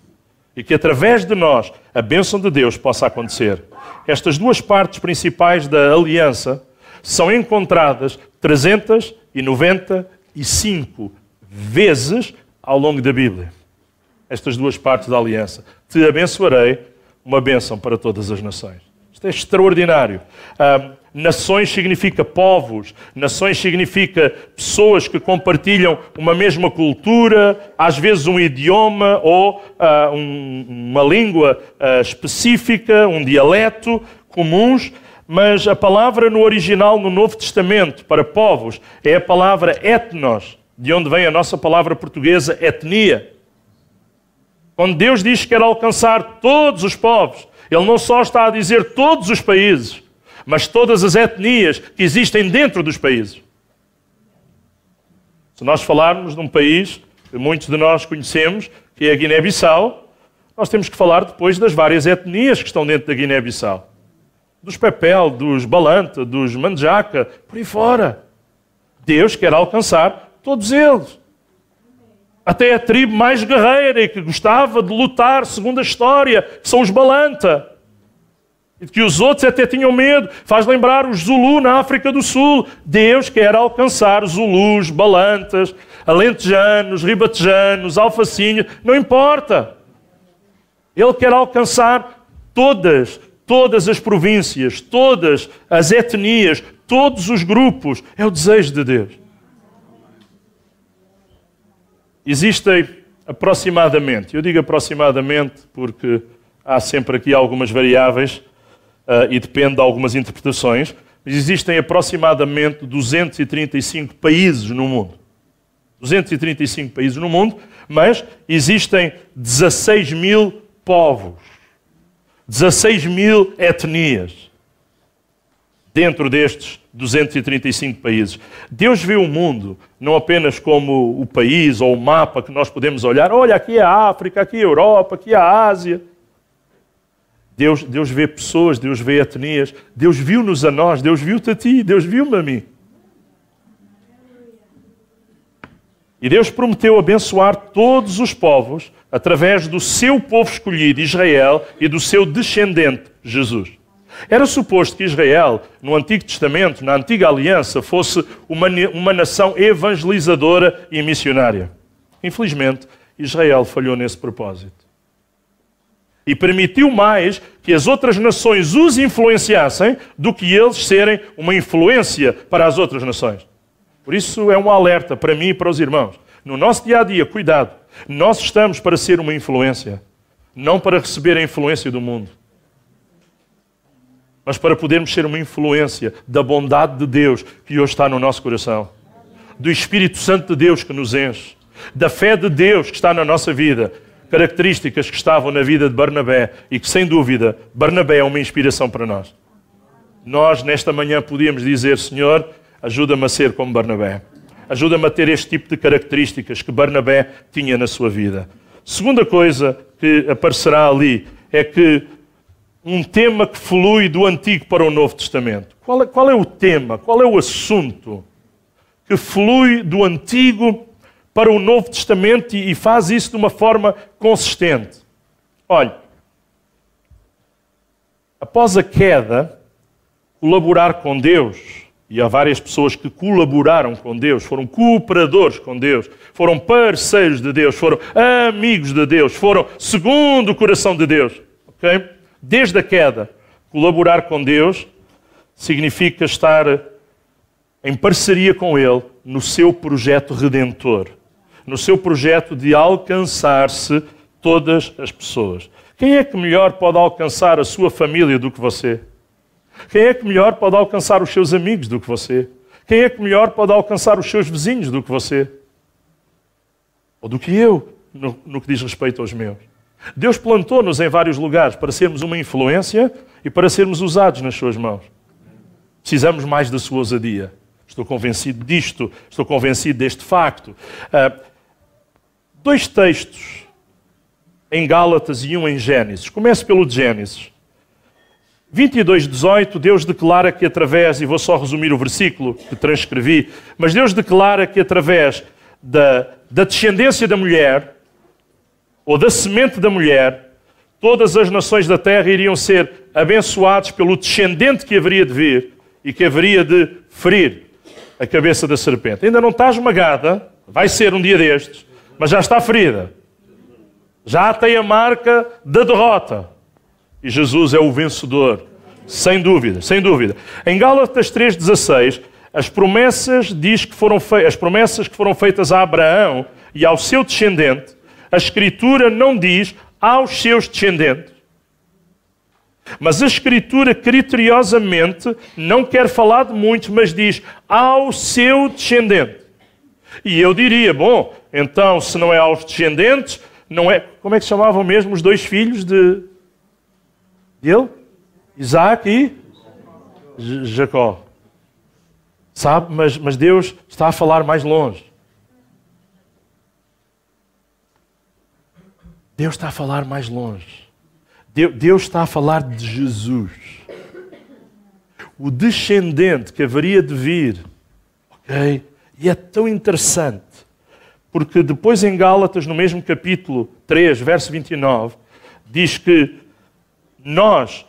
E que através de nós a bênção de Deus possa acontecer. Estas duas partes principais da aliança são encontradas 395 vezes ao longo da Bíblia. Estas duas partes da aliança te abençoarei, uma bênção para todas as nações. Isto é extraordinário. Nações significa povos, nações significa pessoas que compartilham uma mesma cultura, às vezes um idioma ou uh, um, uma língua uh, específica, um dialeto comuns. Mas a palavra no original no Novo Testamento para povos é a palavra etnos, de onde vem a nossa palavra portuguesa etnia. Quando Deus diz que quer alcançar todos os povos, Ele não só está a dizer todos os países, mas todas as etnias que existem dentro dos países. Se nós falarmos de um país que muitos de nós conhecemos, que é a Guiné-Bissau, nós temos que falar depois das várias etnias que estão dentro da Guiné-Bissau. Dos Pepel, dos Balanta, dos Manjaca, por aí fora. Deus quer alcançar todos eles. Até a tribo mais guerreira e que gostava de lutar, segundo a história, que são os Balanta. E que os outros até tinham medo. Faz lembrar os Zulu na África do Sul. Deus quer alcançar Zulus, Balantas, Alentejanos, Ribatejanos, Alfacinhos, não importa. Ele quer alcançar todas, todas as províncias, todas as etnias, todos os grupos. É o desejo de Deus. Existem aproximadamente, eu digo aproximadamente porque há sempre aqui algumas variáveis, uh, e depende de algumas interpretações, mas existem aproximadamente 235 países no mundo. 235 países no mundo, mas existem 16 mil povos, 16 mil etnias dentro destes 235 países. Deus vê o mundo não apenas como o país ou o mapa que nós podemos olhar, olha, aqui é a África, aqui é a Europa, aqui é a Ásia. Deus, Deus vê pessoas, Deus vê etnias, Deus viu-nos a nós, Deus viu-te a ti, Deus viu-me a mim. E Deus prometeu abençoar todos os povos através do seu povo escolhido, Israel, e do seu descendente, Jesus. Era suposto que Israel, no Antigo Testamento, na Antiga Aliança, fosse uma, uma nação evangelizadora e missionária. Infelizmente, Israel falhou nesse propósito e permitiu mais que as outras nações os influenciassem do que eles serem uma influência para as outras nações. Por isso é um alerta para mim e para os irmãos. No nosso dia a dia, cuidado. Nós estamos para ser uma influência, não para receber a influência do mundo, mas para podermos ser uma influência da bondade de Deus que hoje está no nosso coração, do Espírito Santo de Deus que nos enche, da fé de Deus que está na nossa vida características que estavam na vida de Barnabé e que, sem dúvida, Barnabé é uma inspiração para nós. Nós, nesta manhã, podíamos dizer: Senhor, ajuda-me a ser como Barnabé. Ajuda-me a ter este tipo de características que Barnabé tinha na sua vida. Segunda coisa que aparecerá ali é que um tema que flui do Antigo para o Novo Testamento. Qual é, qual é o tema? Qual é o assunto que flui do Antigo para o Novo Testamento e faz isso de uma forma consistente. Olhe, após a queda, colaborar com Deus, e há várias pessoas que colaboraram com Deus, foram cooperadores com Deus, foram parceiros de Deus, foram amigos de Deus, foram segundo o coração de Deus. Okay? Desde a queda, colaborar com Deus significa estar em parceria com Ele no seu projeto redentor no seu projeto de alcançar-se todas as pessoas. Quem é que melhor pode alcançar a sua família do que você? Quem é que melhor pode alcançar os seus amigos do que você? Quem é que melhor pode alcançar os seus vizinhos do que você? Ou do que eu, no, no que diz respeito aos meus? Deus plantou-nos em vários lugares para sermos uma influência e para sermos usados nas suas mãos. Precisamos mais da sua ousadia. Estou convencido disto, estou convencido deste facto. Uh, dois textos em Gálatas e um em Gênesis. Comece pelo de Gênesis. 22, 18, Deus declara que através, e vou só resumir o versículo que transcrevi, mas Deus declara que através da, da descendência da mulher, ou da semente da mulher, todas as nações da terra iriam ser abençoadas pelo descendente que haveria de vir e que haveria de ferir a cabeça da serpente. Ainda não está esmagada, vai ser um dia destes, mas já está ferida. Já tem a marca da derrota. E Jesus é o vencedor, sem dúvida, sem dúvida. Em Gálatas 3:16, as promessas diz que foram as promessas que foram feitas a Abraão e ao seu descendente, a escritura não diz aos seus descendentes. Mas a Escritura, criteriosamente, não quer falar de muitos, mas diz ao seu descendente. E eu diria, bom, então, se não é aos descendentes, não é. Como é que chamavam mesmo os dois filhos de, de ele? Isaac e Jacó. Sabe? Mas, mas Deus está a falar mais longe. Deus está a falar mais longe. Deus está a falar de Jesus. O descendente que haveria de vir. Ok? E é tão interessante, porque depois em Gálatas, no mesmo capítulo 3, verso 29, diz que nós,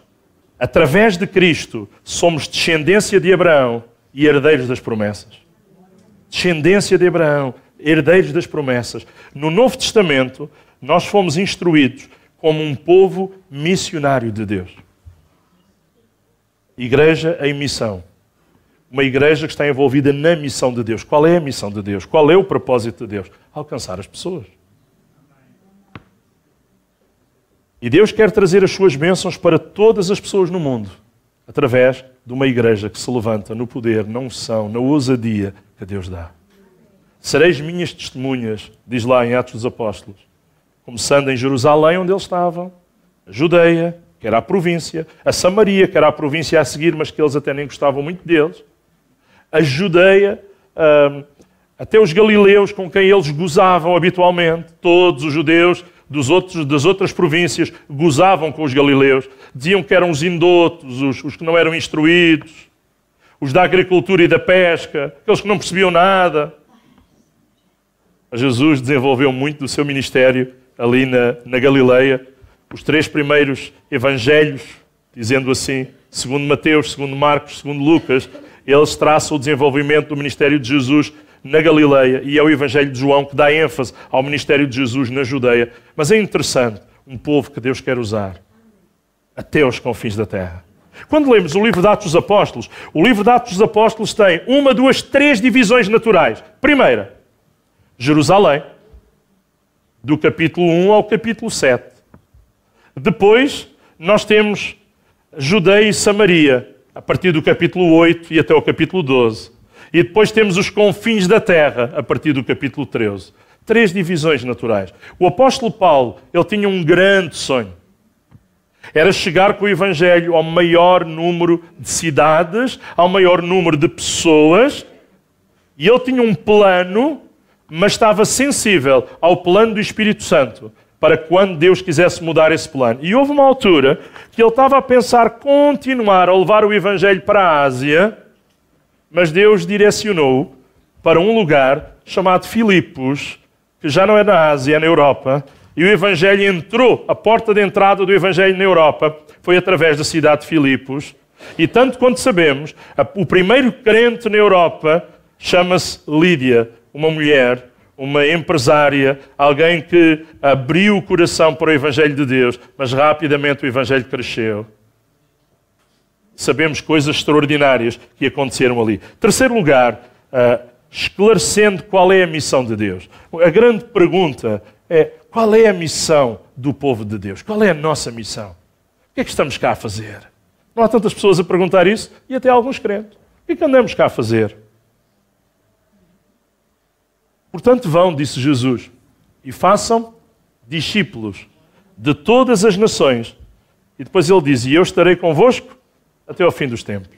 através de Cristo, somos descendência de Abraão e herdeiros das promessas. Descendência de Abraão, herdeiros das promessas. No Novo Testamento, nós fomos instruídos como um povo missionário de Deus. Igreja em missão. Uma igreja que está envolvida na missão de Deus. Qual é a missão de Deus? Qual é o propósito de Deus? Alcançar as pessoas. E Deus quer trazer as suas bênçãos para todas as pessoas no mundo, através de uma igreja que se levanta no poder, na unção, na ousadia que Deus dá. Sereis minhas testemunhas, diz lá em Atos dos Apóstolos, começando em Jerusalém, onde eles estavam, a Judeia, que era a província, a Samaria, que era a província a seguir, mas que eles até nem gostavam muito deles, a Judeia, hum, até os galileus com quem eles gozavam habitualmente, todos os judeus outros, das outras províncias gozavam com os galileus, diziam que eram os indotos, os, os que não eram instruídos, os da agricultura e da pesca, aqueles que não percebiam nada. Jesus desenvolveu muito do seu ministério ali na, na Galileia. Os três primeiros evangelhos, dizendo assim, segundo Mateus, segundo Marcos, segundo Lucas, eles traçam o desenvolvimento do ministério de Jesus na Galileia e é o Evangelho de João que dá ênfase ao ministério de Jesus na Judeia. Mas é interessante, um povo que Deus quer usar até aos confins da terra. Quando lemos o livro de Atos dos Apóstolos, o livro de Atos dos Apóstolos tem uma, duas, três divisões naturais. Primeira, Jerusalém, do capítulo 1 ao capítulo 7. Depois, nós temos Judeia e Samaria, a partir do capítulo 8 e até o capítulo 12. E depois temos os confins da terra, a partir do capítulo 13. Três divisões naturais. O apóstolo Paulo, ele tinha um grande sonho. Era chegar com o Evangelho ao maior número de cidades, ao maior número de pessoas. E ele tinha um plano, mas estava sensível ao plano do Espírito Santo para quando Deus quisesse mudar esse plano. E houve uma altura que ele estava a pensar continuar a levar o Evangelho para a Ásia mas Deus direcionou para um lugar chamado Filipos, que já não é na Ásia, é na Europa, e o Evangelho entrou, a porta de entrada do Evangelho na Europa foi através da cidade de Filipos. E tanto quanto sabemos, o primeiro crente na Europa chama-se Lídia, uma mulher, uma empresária, alguém que abriu o coração para o Evangelho de Deus, mas rapidamente o Evangelho cresceu sabemos coisas extraordinárias que aconteceram ali. Terceiro lugar, uh, esclarecendo qual é a missão de Deus. A grande pergunta é: qual é a missão do povo de Deus? Qual é a nossa missão? O que é que estamos cá a fazer? Não há tantas pessoas a perguntar isso e até alguns crentes. O que é que andamos cá a fazer? Portanto, vão, disse Jesus, e façam discípulos de todas as nações. E depois ele diz: E eu estarei convosco até ao fim dos tempos.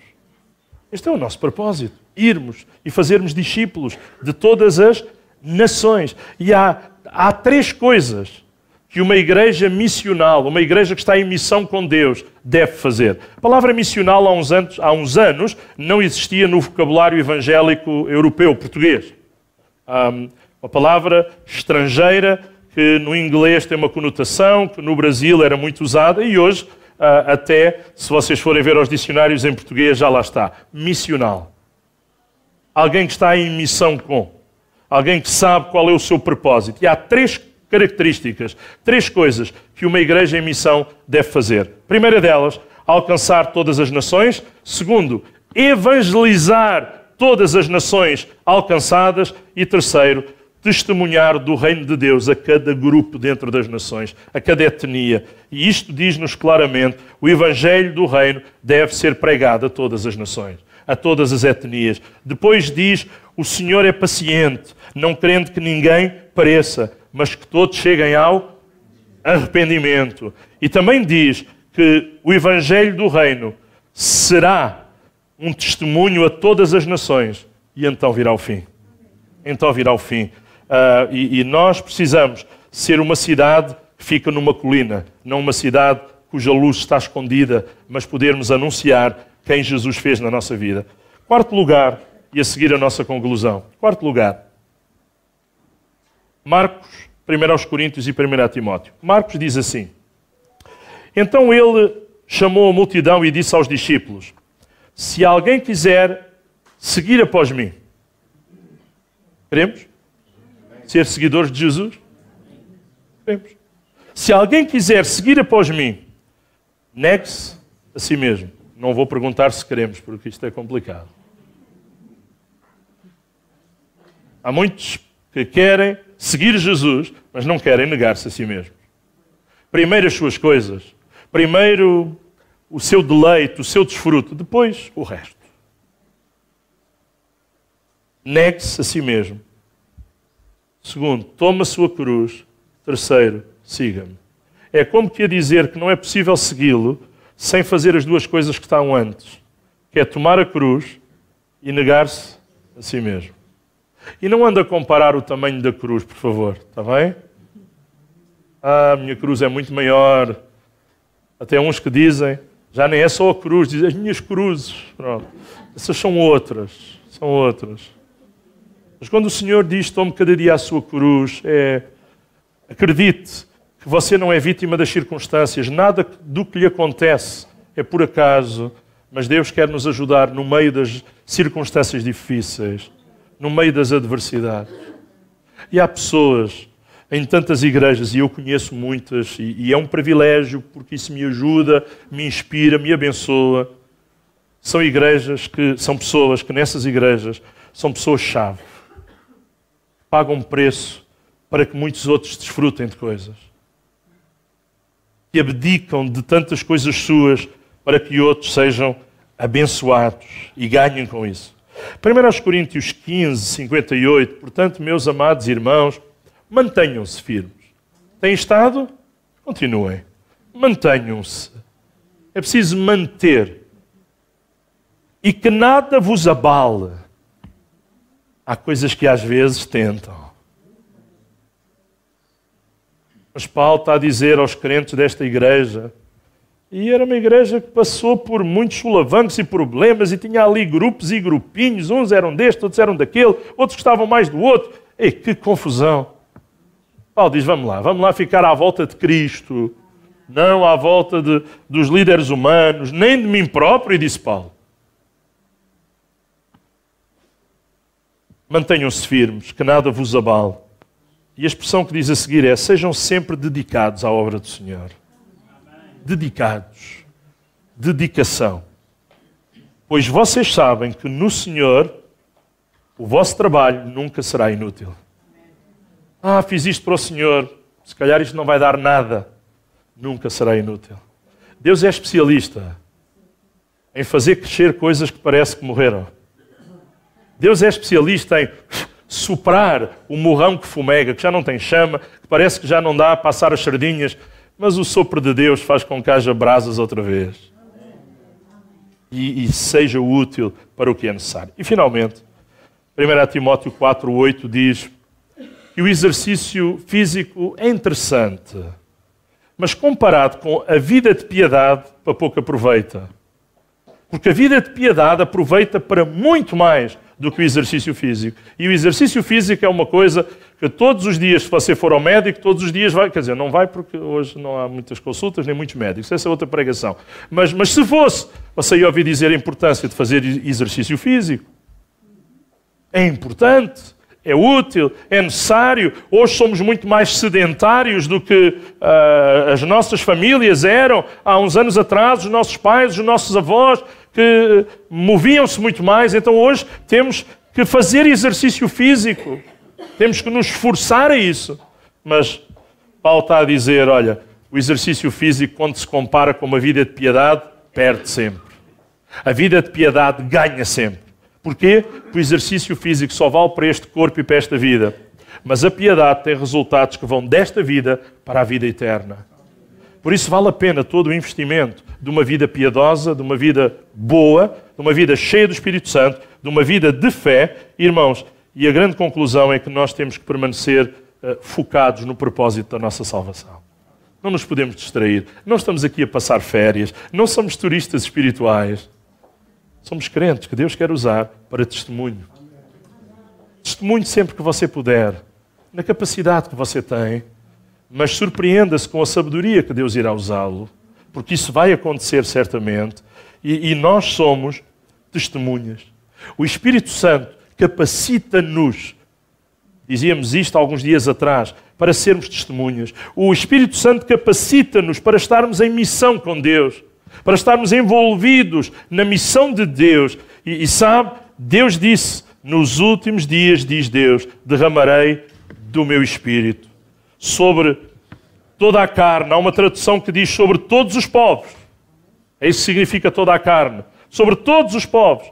Este é o nosso propósito: irmos e fazermos discípulos de todas as nações. E há, há três coisas que uma igreja missional, uma igreja que está em missão com Deus, deve fazer. A palavra missional há uns anos, há uns anos não existia no vocabulário evangélico europeu, português. Um, uma palavra estrangeira que no inglês tem uma conotação, que no Brasil era muito usada e hoje uh, até, se vocês forem ver os dicionários em português, já lá está. Missional. Alguém que está em missão com. Alguém que sabe qual é o seu propósito. E há três características, três coisas que uma igreja em missão deve fazer. Primeira delas, alcançar todas as nações. Segundo, evangelizar todas as nações alcançadas. E terceiro, testemunhar do reino de Deus a cada grupo dentro das nações, a cada etnia. E isto diz-nos claramente: o evangelho do reino deve ser pregado a todas as nações, a todas as etnias. Depois diz: o Senhor é paciente, não querendo que ninguém pareça, mas que todos cheguem ao arrependimento. E também diz que o evangelho do reino será um testemunho a todas as nações e então virá o fim. Então virá o fim. Uh, e, e nós precisamos ser uma cidade que fica numa colina, não uma cidade cuja luz está escondida, mas podermos anunciar quem Jesus fez na nossa vida. Quarto lugar, e a seguir a nossa conclusão. Quarto lugar, Marcos, 1 Coríntios e 1 Timóteo. Marcos diz assim: Então ele chamou a multidão e disse aos discípulos: Se alguém quiser seguir após mim, queremos ser seguidores de Jesus? Queremos. Se alguém quiser seguir após mim, negue-se a si mesmo. Não vou perguntar se queremos, porque isto é complicado. Há muitos que querem seguir Jesus, mas não querem negar-se a si mesmos. Primeiro as suas coisas, primeiro o seu deleite, o seu desfruto, depois o resto. Negue-se a si mesmo. Segundo, tome a sua cruz. Terceiro, siga-me. É como que a dizer que não é possível segui-lo sem fazer as duas coisas que estão antes, que é tomar a cruz e negar-se a si mesmo. E não anda a comparar o tamanho da cruz, por favor, está bem? Ah, a minha cruz é muito maior. Até uns que dizem, já nem é só a cruz, dizem as minhas cruzes. Pronto. Essas são outras, são outras. Mas quando o Senhor diz, tome cada dia a sua cruz, é, acredite que você não é vítima das circunstâncias, nada do que lhe acontece é por acaso, mas Deus quer nos ajudar no meio das circunstâncias difíceis no meio das adversidades. E há pessoas em tantas igrejas, e eu conheço muitas, e, e é um privilégio porque isso me ajuda, me inspira, me abençoa. São igrejas que são pessoas que nessas igrejas são pessoas-chave. Pagam preço para que muitos outros desfrutem de coisas. Que abdicam de tantas coisas suas para que outros sejam abençoados e ganhem com isso. 1 Coríntios 15, 58. Portanto, meus amados irmãos, mantenham-se firmes. Têm estado? Continuem. Mantenham-se. É preciso manter. E que nada vos abale. Há coisas que às vezes tentam. Mas Paulo está a dizer aos crentes desta igreja: e era uma igreja que passou por muitos solavancos e problemas e tinha ali grupos e grupinhos. Uns eram deste, outros eram daquele, outros gostavam mais do outro. Ei, que confusão. Paulo diz: vamos lá, vamos lá ficar à volta de Cristo, não à volta de, dos líderes humanos, nem de mim próprio, disse Paulo. Mantenham-se firmes, que nada vos abale. E a expressão que diz a seguir é: sejam sempre dedicados à obra do Senhor dedicados. Dedicação. Pois vocês sabem que no Senhor o vosso trabalho nunca será inútil. Ah, fiz isto para o Senhor, se calhar isto não vai dar nada. Nunca será inútil. Deus é especialista em fazer crescer coisas que parece que morreram. Deus é especialista em soprar o morrão que fumega, que já não tem chama, que parece que já não dá a passar as sardinhas mas o sopro de Deus faz com que haja brasas outra vez. E, e seja útil para o que é necessário. E finalmente, 1 Timóteo 4,8 diz que o exercício físico é interessante, mas comparado com a vida de piedade, para pouco aproveita. Porque a vida de piedade aproveita para muito mais do que o exercício físico. E o exercício físico é uma coisa que todos os dias, se você for ao médico, todos os dias vai. Quer dizer, não vai porque hoje não há muitas consultas nem muitos médicos. Essa é outra pregação. Mas, mas se fosse, você ia ouvir dizer a importância de fazer exercício físico. É importante, é útil, é necessário. Hoje somos muito mais sedentários do que uh, as nossas famílias eram há uns anos atrás, os nossos pais, os nossos avós que moviam-se muito mais, então hoje temos que fazer exercício físico, temos que nos esforçar a isso. Mas Paulo está a dizer: olha, o exercício físico, quando se compara com uma vida de piedade, perde sempre. A vida de piedade ganha sempre. Porquê? Porque o exercício físico só vale para este corpo e para esta vida. Mas a piedade tem resultados que vão desta vida para a vida eterna. Por isso vale a pena todo o investimento de uma vida piedosa, de uma vida boa, de uma vida cheia do Espírito Santo, de uma vida de fé. Irmãos, e a grande conclusão é que nós temos que permanecer uh, focados no propósito da nossa salvação. Não nos podemos distrair. Não estamos aqui a passar férias. Não somos turistas espirituais. Somos crentes que Deus quer usar para testemunho. Testemunho sempre que você puder, na capacidade que você tem, mas surpreenda-se com a sabedoria que Deus irá usá-lo, porque isso vai acontecer certamente, e, e nós somos testemunhas. O Espírito Santo capacita-nos, dizíamos isto alguns dias atrás, para sermos testemunhas. O Espírito Santo capacita-nos para estarmos em missão com Deus, para estarmos envolvidos na missão de Deus. E, e sabe, Deus disse: Nos últimos dias, diz Deus, derramarei do meu Espírito sobre toda a carne. Há uma tradução que diz sobre todos os povos. É isso significa toda a carne. Sobre todos os povos.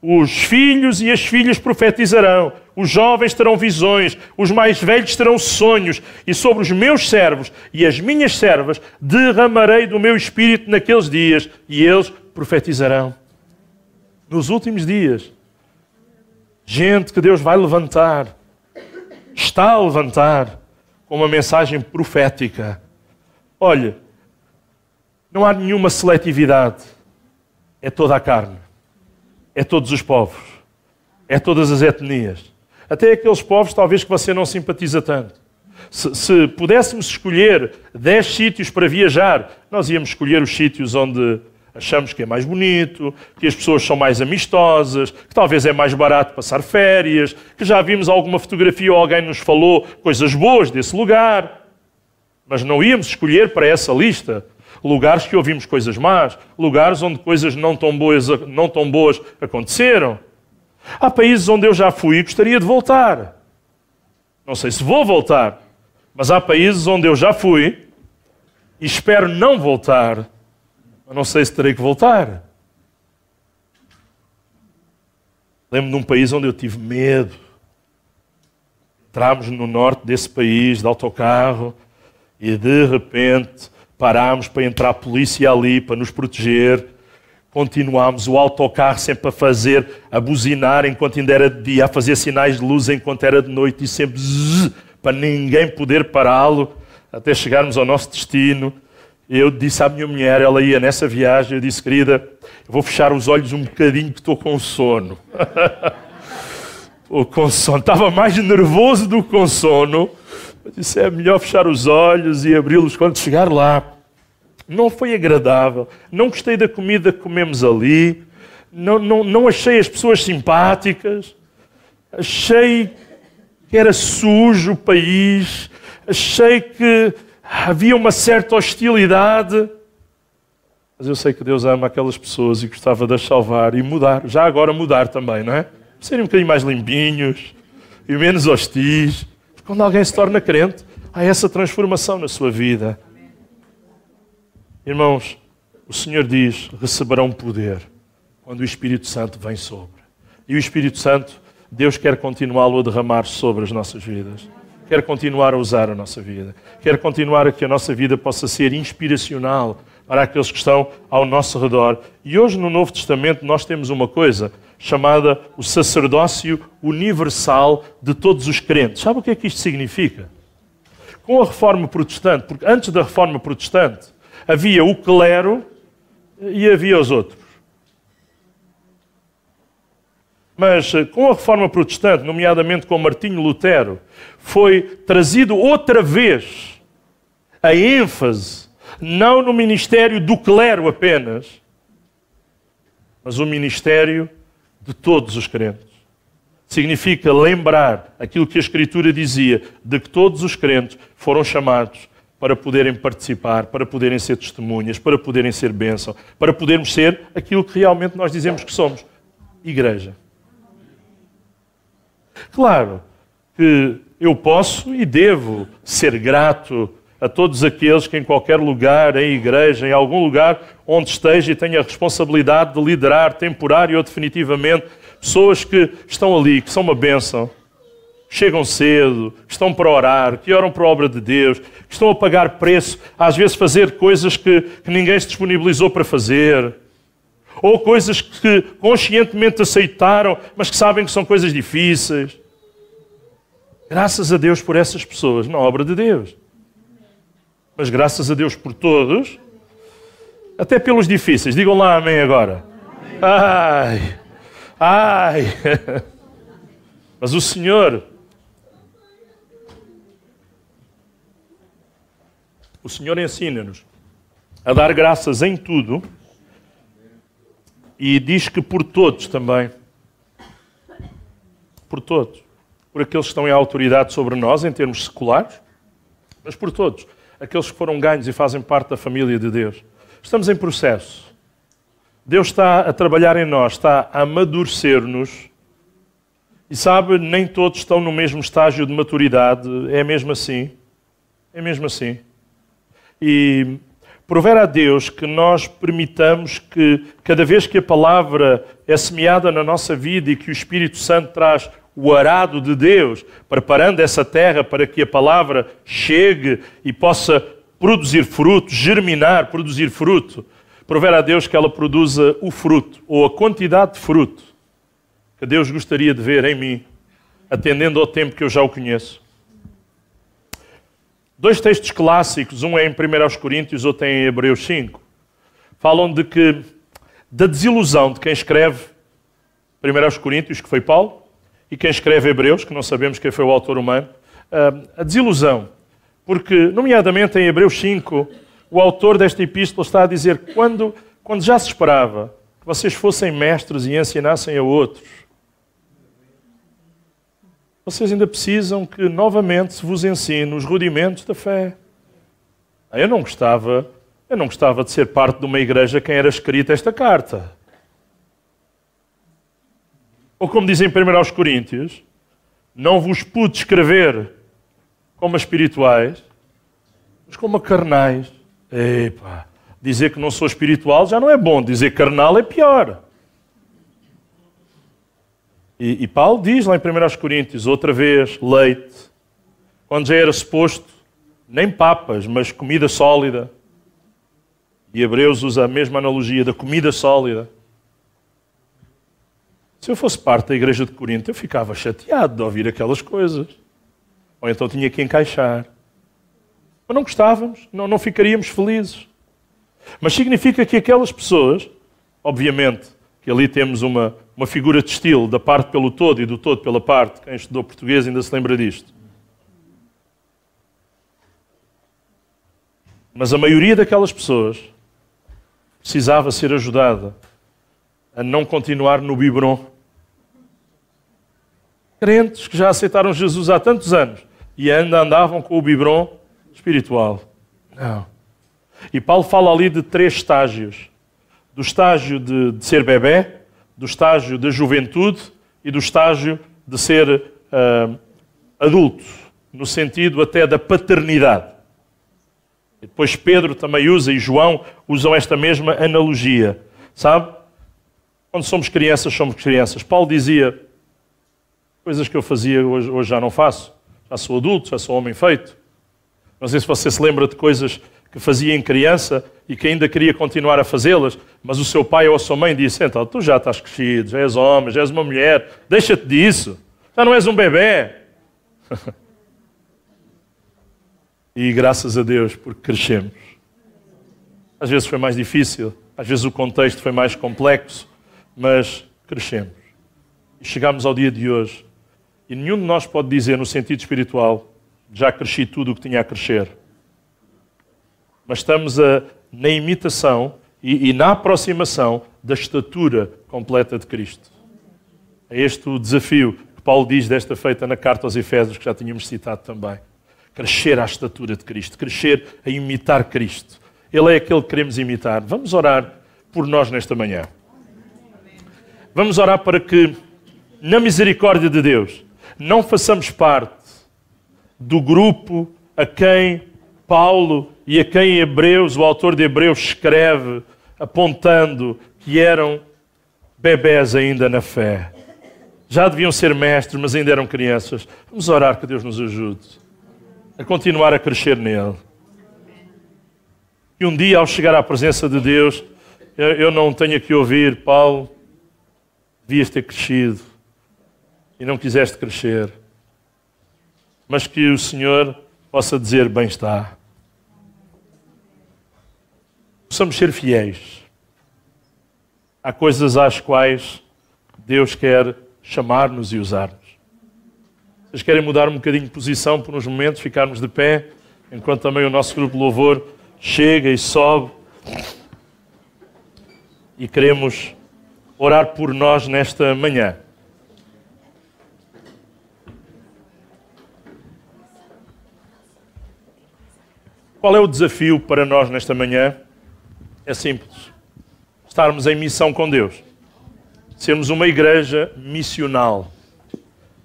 Os filhos e as filhas profetizarão, os jovens terão visões, os mais velhos terão sonhos, e sobre os meus servos e as minhas servas derramarei do meu espírito naqueles dias, e eles profetizarão. Nos últimos dias, gente que Deus vai levantar, está a levantar com uma mensagem profética. Olha, não há nenhuma seletividade, é toda a carne é todos os povos, é todas as etnias, até aqueles povos talvez que você não simpatiza tanto. Se, se pudéssemos escolher 10 sítios para viajar, nós íamos escolher os sítios onde achamos que é mais bonito, que as pessoas são mais amistosas, que talvez é mais barato passar férias, que já vimos alguma fotografia ou alguém nos falou coisas boas desse lugar. Mas não íamos escolher para essa lista lugares que ouvimos coisas más, lugares onde coisas não tão boas, não tão boas aconteceram. Há países onde eu já fui e gostaria de voltar. Não sei se vou voltar, mas há países onde eu já fui e espero não voltar, mas não sei se terei que voltar. Lembro de um país onde eu tive medo. Entramos no norte desse país de autocarro e de repente Parámos para entrar a polícia ali para nos proteger. Continuámos o autocarro sempre a fazer, a buzinar enquanto ainda era de dia, a fazer sinais de luz enquanto era de noite e sempre zzz, para ninguém poder pará-lo até chegarmos ao nosso destino. Eu disse à minha mulher, ela ia nessa viagem, eu disse, querida, eu vou fechar os olhos um bocadinho que estou com sono. Estou com sono. Estava mais nervoso do que com sono. Eu disse, é melhor fechar os olhos e abri-los quando chegar lá. Não foi agradável. Não gostei da comida que comemos ali. Não, não, não achei as pessoas simpáticas. Achei que era sujo o país. Achei que havia uma certa hostilidade. Mas eu sei que Deus ama aquelas pessoas e gostava de as salvar e mudar. Já agora mudar também, não é? Serem um bocadinho mais limpinhos e menos hostis. Quando alguém se torna crente, há essa transformação na sua vida. Irmãos, o Senhor diz: receberão poder quando o Espírito Santo vem sobre. E o Espírito Santo, Deus quer continuá-lo a derramar sobre as nossas vidas. Quer continuar a usar a nossa vida. Quer continuar a que a nossa vida possa ser inspiracional para aqueles que estão ao nosso redor. E hoje no Novo Testamento nós temos uma coisa chamada o sacerdócio universal de todos os crentes. Sabe o que é que isto significa? Com a reforma protestante, porque antes da reforma protestante havia o clero e havia os outros. Mas eh, com a reforma protestante, nomeadamente com Martinho Lutero, foi trazido outra vez a ênfase, não no ministério do clero apenas, mas o ministério de todos os crentes. Significa lembrar aquilo que a Escritura dizia, de que todos os crentes foram chamados para poderem participar, para poderem ser testemunhas, para poderem ser bênção, para podermos ser aquilo que realmente nós dizemos que somos igreja. Claro que eu posso e devo ser grato a todos aqueles que em qualquer lugar, em igreja, em algum lugar onde esteja e tenha a responsabilidade de liderar temporário ou definitivamente pessoas que estão ali, que são uma bênção, chegam cedo, que estão para orar, que oram para a obra de Deus, que estão a pagar preço, às vezes fazer coisas que, que ninguém se disponibilizou para fazer, ou coisas que conscientemente aceitaram, mas que sabem que são coisas difíceis. Graças a Deus por essas pessoas na obra de Deus. Mas graças a Deus por todos, até pelos difíceis. Digam lá amém agora. Ai, ai. Mas o Senhor, o Senhor ensina-nos a dar graças em tudo e diz que por todos também. Por todos. Por aqueles que estão em autoridade sobre nós, em termos seculares, mas por todos. Aqueles que foram ganhos e fazem parte da família de Deus. Estamos em processo. Deus está a trabalhar em nós, está a amadurecer-nos. E sabe, nem todos estão no mesmo estágio de maturidade. É mesmo assim. É mesmo assim. E prover a Deus que nós permitamos que, cada vez que a palavra é semeada na nossa vida e que o Espírito Santo traz o arado de Deus, preparando essa terra para que a palavra chegue e possa produzir fruto, germinar, produzir fruto, prover a Deus que ela produza o fruto, ou a quantidade de fruto que Deus gostaria de ver em mim, atendendo ao tempo que eu já o conheço. Dois textos clássicos, um é em 1 Coríntios, outro é em Hebreus 5, falam de que da desilusão de quem escreve 1 Coríntios, que foi Paulo, e quem escreve Hebreus, que não sabemos quem foi o autor humano, ah, a desilusão. Porque, nomeadamente em Hebreus 5, o autor desta epístola está a dizer quando, quando já se esperava que vocês fossem mestres e ensinassem a outros, vocês ainda precisam que novamente se vos ensine os rudimentos da fé. Ah, eu não gostava, eu não gostava de ser parte de uma igreja quem era escrita esta carta. Ou como dizem primeiro aos Coríntios, não vos pude escrever como espirituais, mas como carnais. Epa, dizer que não sou espiritual já não é bom, dizer carnal é pior. E, e Paulo diz lá em 1 Coríntios, outra vez, leite, quando já era suposto, nem papas, mas comida sólida. E Hebreus usa a mesma analogia da comida sólida. Se eu fosse parte da igreja de Corinto, eu ficava chateado de ouvir aquelas coisas. Ou então tinha que encaixar. Mas não gostávamos, não, não ficaríamos felizes. Mas significa que aquelas pessoas, obviamente, que ali temos uma, uma figura de estilo da parte pelo todo e do todo pela parte. Quem estudou português ainda se lembra disto. Mas a maioria daquelas pessoas precisava ser ajudada a não continuar no biberon. Crentes que já aceitaram Jesus há tantos anos e ainda andavam com o biberon espiritual. Não. E Paulo fala ali de três estágios: do estágio de, de ser bebê, do estágio da juventude e do estágio de ser uh, adulto, no sentido até da paternidade. E depois Pedro também usa e João usam esta mesma analogia. Sabe? Quando somos crianças, somos crianças. Paulo dizia coisas que eu fazia hoje, hoje já não faço. Já sou adulto, já sou homem feito. Não sei se você se lembra de coisas que fazia em criança e que ainda queria continuar a fazê-las, mas o seu pai ou a sua mãe disse: Então, tu já estás crescido, já és homem, já és uma mulher, deixa-te disso, já não és um bebê. e graças a Deus, porque crescemos. Às vezes foi mais difícil, às vezes o contexto foi mais complexo, mas crescemos. E chegamos ao dia de hoje. E nenhum de nós pode dizer, no sentido espiritual, já cresci tudo o que tinha a crescer mas estamos a, na imitação e, e na aproximação da estatura completa de Cristo. É este o desafio que Paulo diz desta feita na carta aos Efésios, que já tínhamos citado também. Crescer à estatura de Cristo, crescer a imitar Cristo. Ele é aquele que queremos imitar. Vamos orar por nós nesta manhã. Vamos orar para que, na misericórdia de Deus, não façamos parte do grupo a quem Paulo e a quem Hebreus, o autor de Hebreus, escreve apontando que eram bebés ainda na fé. Já deviam ser mestres, mas ainda eram crianças. Vamos orar que Deus nos ajude a continuar a crescer nele. E um dia, ao chegar à presença de Deus, eu não tenha que ouvir, Paulo, devias ter crescido e não quiseste crescer. Mas que o Senhor possa dizer: bem está. Possamos ser fiéis. Há coisas às quais Deus quer chamar-nos e usar-nos. Vocês querem mudar um bocadinho de posição por uns momentos, ficarmos de pé, enquanto também o nosso grupo de louvor chega e sobe. E queremos orar por nós nesta manhã. Qual é o desafio para nós nesta manhã? É simples. Estarmos em missão com Deus. Sermos uma igreja missional.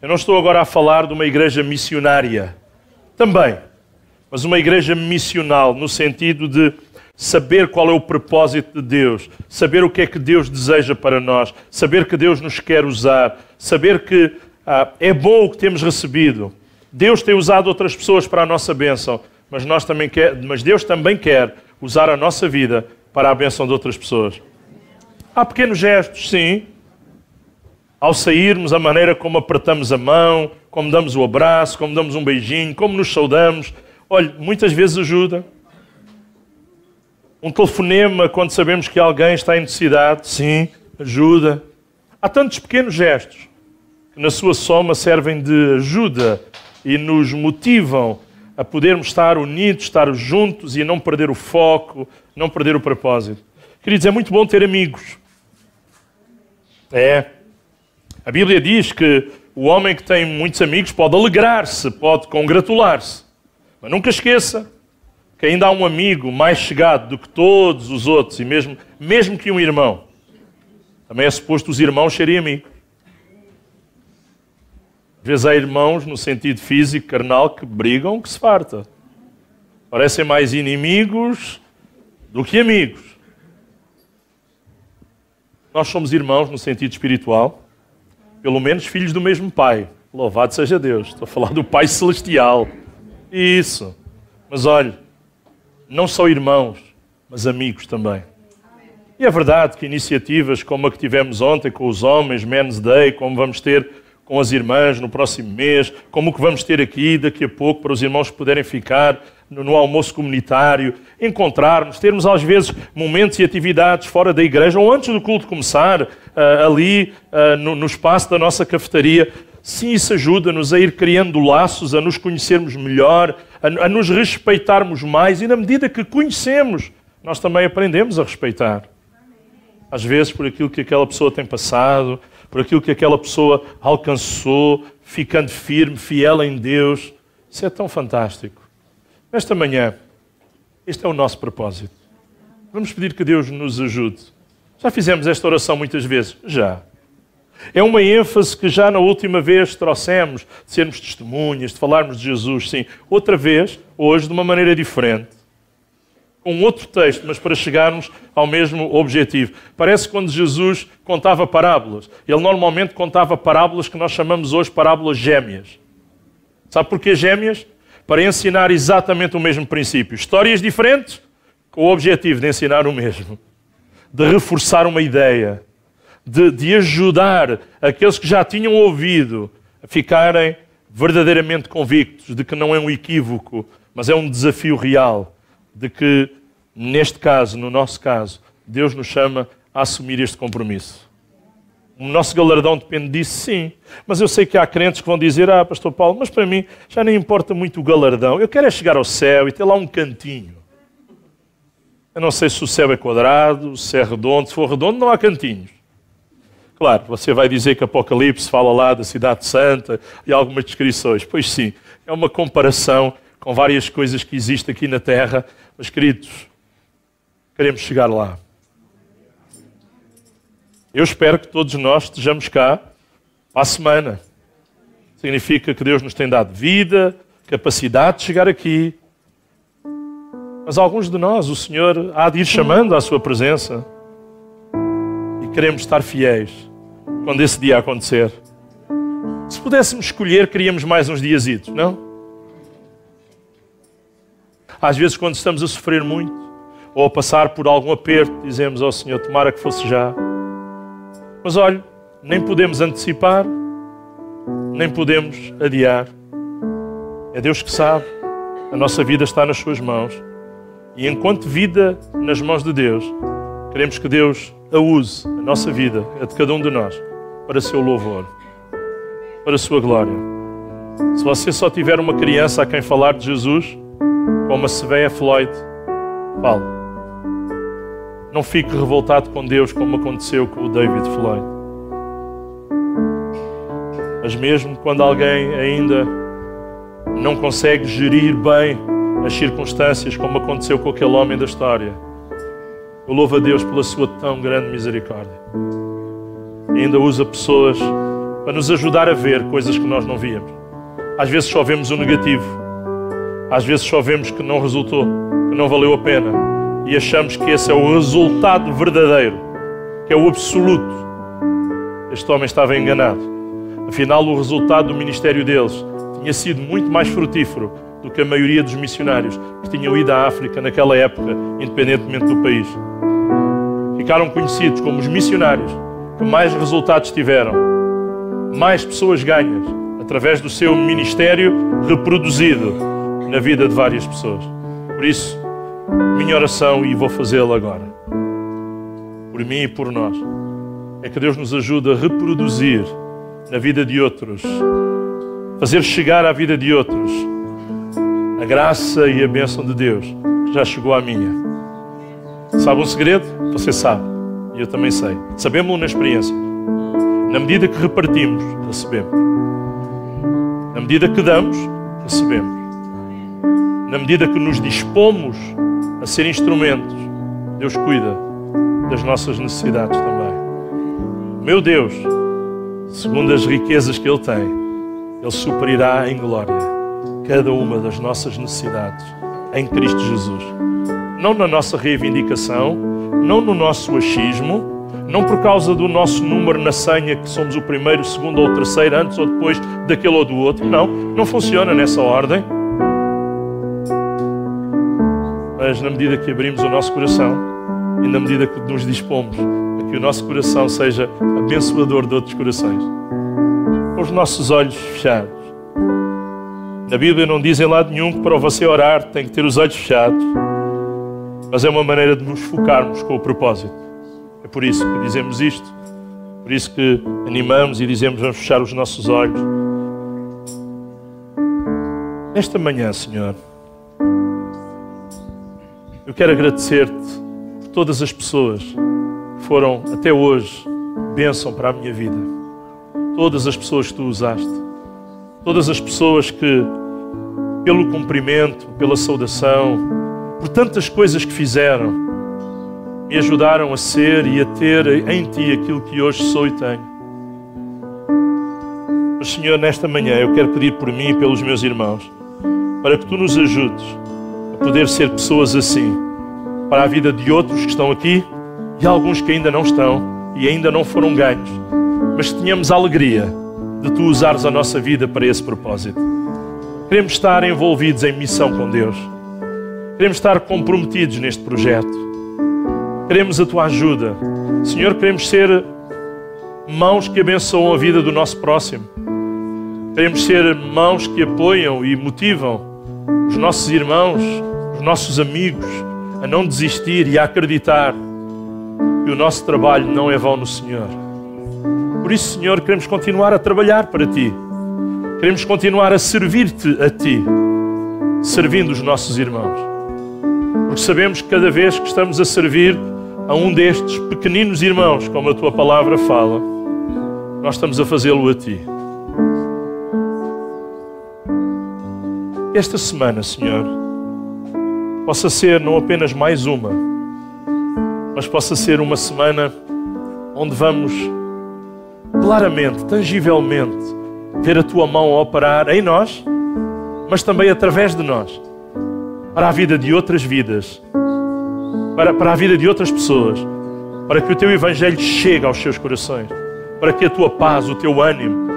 Eu não estou agora a falar de uma igreja missionária. Também. Mas uma igreja missional, no sentido de saber qual é o propósito de Deus, saber o que é que Deus deseja para nós, saber que Deus nos quer usar, saber que ah, é bom o que temos recebido. Deus tem usado outras pessoas para a nossa bênção, mas, nós também quer, mas Deus também quer usar a nossa vida para a bênção de outras pessoas. Há pequenos gestos, sim. Ao sairmos, a maneira como apertamos a mão, como damos o abraço, como damos um beijinho, como nos saudamos. Olha, muitas vezes ajuda. Um telefonema quando sabemos que alguém está em necessidade, sim, ajuda. Há tantos pequenos gestos que, na sua soma, servem de ajuda e nos motivam a podermos estar unidos, estar juntos e não perder o foco, não perder o propósito. Queridos, é muito bom ter amigos. É. A Bíblia diz que o homem que tem muitos amigos pode alegrar-se, pode congratular-se. Mas nunca esqueça que ainda há um amigo mais chegado do que todos os outros, e mesmo, mesmo que um irmão. Também é suposto os irmãos serem amigos. Às vezes há irmãos, no sentido físico, carnal, que brigam, que se farta. Parecem mais inimigos do que amigos. Nós somos irmãos no sentido espiritual, pelo menos filhos do mesmo Pai. Louvado seja Deus. Estou a falar do Pai Celestial. Isso. Mas olhe, não só irmãos, mas amigos também. E é verdade que iniciativas como a que tivemos ontem com os homens, Men's Day, como vamos ter com as irmãs no próximo mês, como o que vamos ter aqui daqui a pouco para os irmãos poderem ficar no, no, almoço comunitário, encontrarmos, termos às vezes momentos e atividades fora da igreja ou antes do culto começar, uh, ali uh, no, no espaço da nossa cafetaria. Sim, isso ajuda-nos a ir criando laços, a nos conhecermos melhor, a, a nos respeitarmos mais e, na medida que conhecemos, nós também aprendemos a respeitar. Às vezes, por aquilo que aquela pessoa tem passado, por aquilo que aquela pessoa alcançou, ficando firme, fiel em Deus. Isso é tão fantástico. Nesta manhã, este é o nosso propósito. Vamos pedir que Deus nos ajude. Já fizemos esta oração muitas vezes? Já. É uma ênfase que já na última vez trouxemos, de sermos testemunhas, de falarmos de Jesus, sim. Outra vez, hoje, de uma maneira diferente um outro texto, mas para chegarmos ao mesmo objetivo. Parece quando Jesus contava parábolas. Ele normalmente contava parábolas que nós chamamos hoje parábolas gêmeas. Sabe porquê gêmeas? Para ensinar exatamente o mesmo princípio. Histórias diferentes, com o objetivo de ensinar o mesmo. De reforçar uma ideia. De, de ajudar aqueles que já tinham ouvido a ficarem verdadeiramente convictos de que não é um equívoco, mas é um desafio real de que, neste caso, no nosso caso, Deus nos chama a assumir este compromisso. O nosso galardão depende disso, sim. Mas eu sei que há crentes que vão dizer: Ah, Pastor Paulo, mas para mim já nem importa muito o galardão. Eu quero é chegar ao céu e ter lá um cantinho. Eu não sei se o céu é quadrado, se é redondo. Se for redondo, não há cantinhos. Claro, você vai dizer que Apocalipse fala lá da Cidade Santa e algumas descrições. Pois sim, é uma comparação com várias coisas que existem aqui na Terra, mas queridos, queremos chegar lá. Eu espero que todos nós estejamos cá para a semana. Significa que Deus nos tem dado vida, capacidade de chegar aqui. Mas alguns de nós, o Senhor há de ir chamando à Sua presença. E queremos estar fiéis quando esse dia acontecer. Se pudéssemos escolher, queríamos mais uns dias, não? Às vezes, quando estamos a sofrer muito ou a passar por algum aperto, dizemos ao Senhor: Tomara que fosse já. Mas olhe, nem podemos antecipar, nem podemos adiar. É Deus que sabe. A nossa vida está nas Suas mãos. E enquanto vida nas mãos de Deus, queremos que Deus a use, a nossa vida, a de cada um de nós, para seu louvor, para a sua glória. Se você só tiver uma criança a quem falar de Jesus, como a Seveia Floyd, fale. Não fique revoltado com Deus como aconteceu com o David Floyd. Mas mesmo quando alguém ainda não consegue gerir bem as circunstâncias, como aconteceu com aquele homem da história, eu louvo a Deus pela sua tão grande misericórdia. E ainda usa pessoas para nos ajudar a ver coisas que nós não víamos. Às vezes só vemos o negativo, às vezes só vemos que não resultou, que não valeu a pena, e achamos que esse é o resultado verdadeiro, que é o absoluto. Este homem estava enganado. Afinal, o resultado do ministério deles tinha sido muito mais frutífero do que a maioria dos missionários que tinham ido à África naquela época, independentemente do país. Ficaram conhecidos como os missionários que mais resultados tiveram, mais pessoas ganhas, através do seu ministério reproduzido na vida de várias pessoas. Por isso, minha oração, e vou fazê-la agora, por mim e por nós, é que Deus nos ajude a reproduzir na vida de outros, fazer chegar à vida de outros a graça e a bênção de Deus que já chegou à minha. Sabe um segredo? Você sabe. E eu também sei. Sabemos na experiência. Na medida que repartimos, recebemos. Na medida que damos, recebemos. Na medida que nos dispomos a ser instrumentos, Deus cuida das nossas necessidades também. Meu Deus, segundo as riquezas que Ele tem, Ele suprirá em glória cada uma das nossas necessidades em Cristo Jesus. Não na nossa reivindicação, não no nosso achismo, não por causa do nosso número na senha, que somos o primeiro, o segundo ou o terceiro, antes ou depois daquele ou do outro. Não, não funciona nessa ordem. Mas na medida que abrimos o nosso coração e na medida que nos dispomos a que o nosso coração seja abençoador de outros corações, com os nossos olhos fechados. Na Bíblia não diz em lado nenhum que para você orar tem que ter os olhos fechados, mas é uma maneira de nos focarmos com o propósito. É por isso que dizemos isto, por isso que animamos e dizemos vamos fechar os nossos olhos. Nesta manhã, Senhor, eu quero agradecer-te por todas as pessoas que foram até hoje bênção para a minha vida. Todas as pessoas que tu usaste. Todas as pessoas que, pelo cumprimento, pela saudação, por tantas coisas que fizeram, me ajudaram a ser e a ter em ti aquilo que hoje sou e tenho. Mas, Senhor, nesta manhã eu quero pedir por mim e pelos meus irmãos, para que tu nos ajudes poder ser pessoas assim para a vida de outros que estão aqui e alguns que ainda não estão e ainda não foram ganhos, mas tenhamos a alegria de tu usares a nossa vida para esse propósito. Queremos estar envolvidos em missão com Deus. Queremos estar comprometidos neste projeto. Queremos a tua ajuda. Senhor, queremos ser mãos que abençoam a vida do nosso próximo. Queremos ser mãos que apoiam e motivam os nossos irmãos, os nossos amigos a não desistir e a acreditar que o nosso trabalho não é vão no Senhor. Por isso, Senhor, queremos continuar a trabalhar para Ti. Queremos continuar a servir-te a Ti, servindo os nossos irmãos. Porque sabemos que cada vez que estamos a servir a um destes pequeninos irmãos, como a Tua palavra fala, nós estamos a fazê-lo a Ti. Esta semana, Senhor, possa ser não apenas mais uma, mas possa ser uma semana onde vamos claramente, tangivelmente, ver a tua mão operar em nós, mas também através de nós, para a vida de outras vidas, para, para a vida de outras pessoas, para que o teu Evangelho chegue aos seus corações, para que a tua paz, o teu ânimo,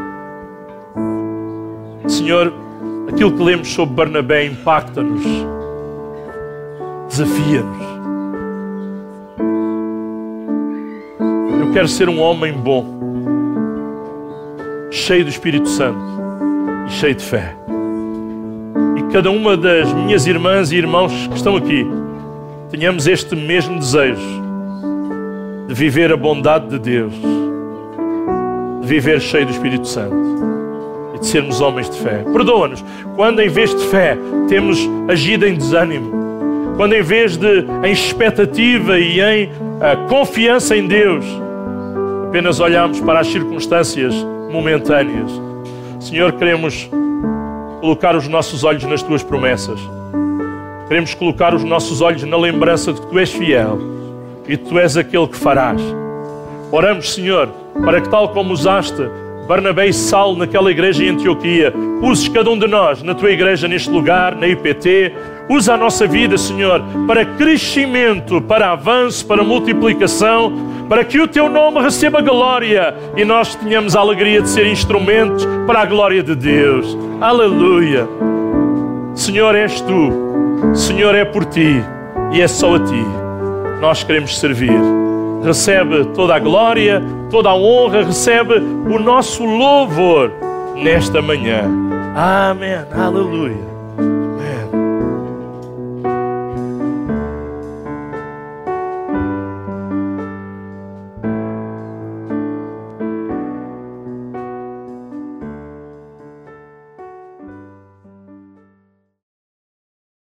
Senhor, aquilo que lemos sobre Barnabé impacta-nos, desafia-nos. Eu quero ser um homem bom, cheio do Espírito Santo e cheio de fé. E cada uma das minhas irmãs e irmãos que estão aqui tenhamos este mesmo desejo de viver a bondade de Deus, de viver cheio do Espírito Santo e de sermos homens de fé. Perdoa-nos quando, em vez de fé, temos agido em desânimo, quando, em vez de em expectativa e em uh, confiança em Deus, apenas olhamos para as circunstâncias momentâneas. Senhor, queremos colocar os nossos olhos nas tuas promessas. Queremos colocar os nossos olhos na lembrança de que tu és fiel e tu és aquele que farás. Oramos, Senhor, para que, tal como usaste Barnabé e Saulo naquela igreja em Antioquia, uses cada um de nós na tua igreja, neste lugar, na IPT. Usa a nossa vida, Senhor, para crescimento, para avanço, para multiplicação, para que o teu nome receba glória e nós tenhamos a alegria de ser instrumentos para a glória de Deus. Aleluia. Senhor, és tu, Senhor, é por ti e é só a ti nós queremos servir. Recebe toda a glória, toda a honra, recebe o nosso louvor nesta manhã. Amém. Aleluia.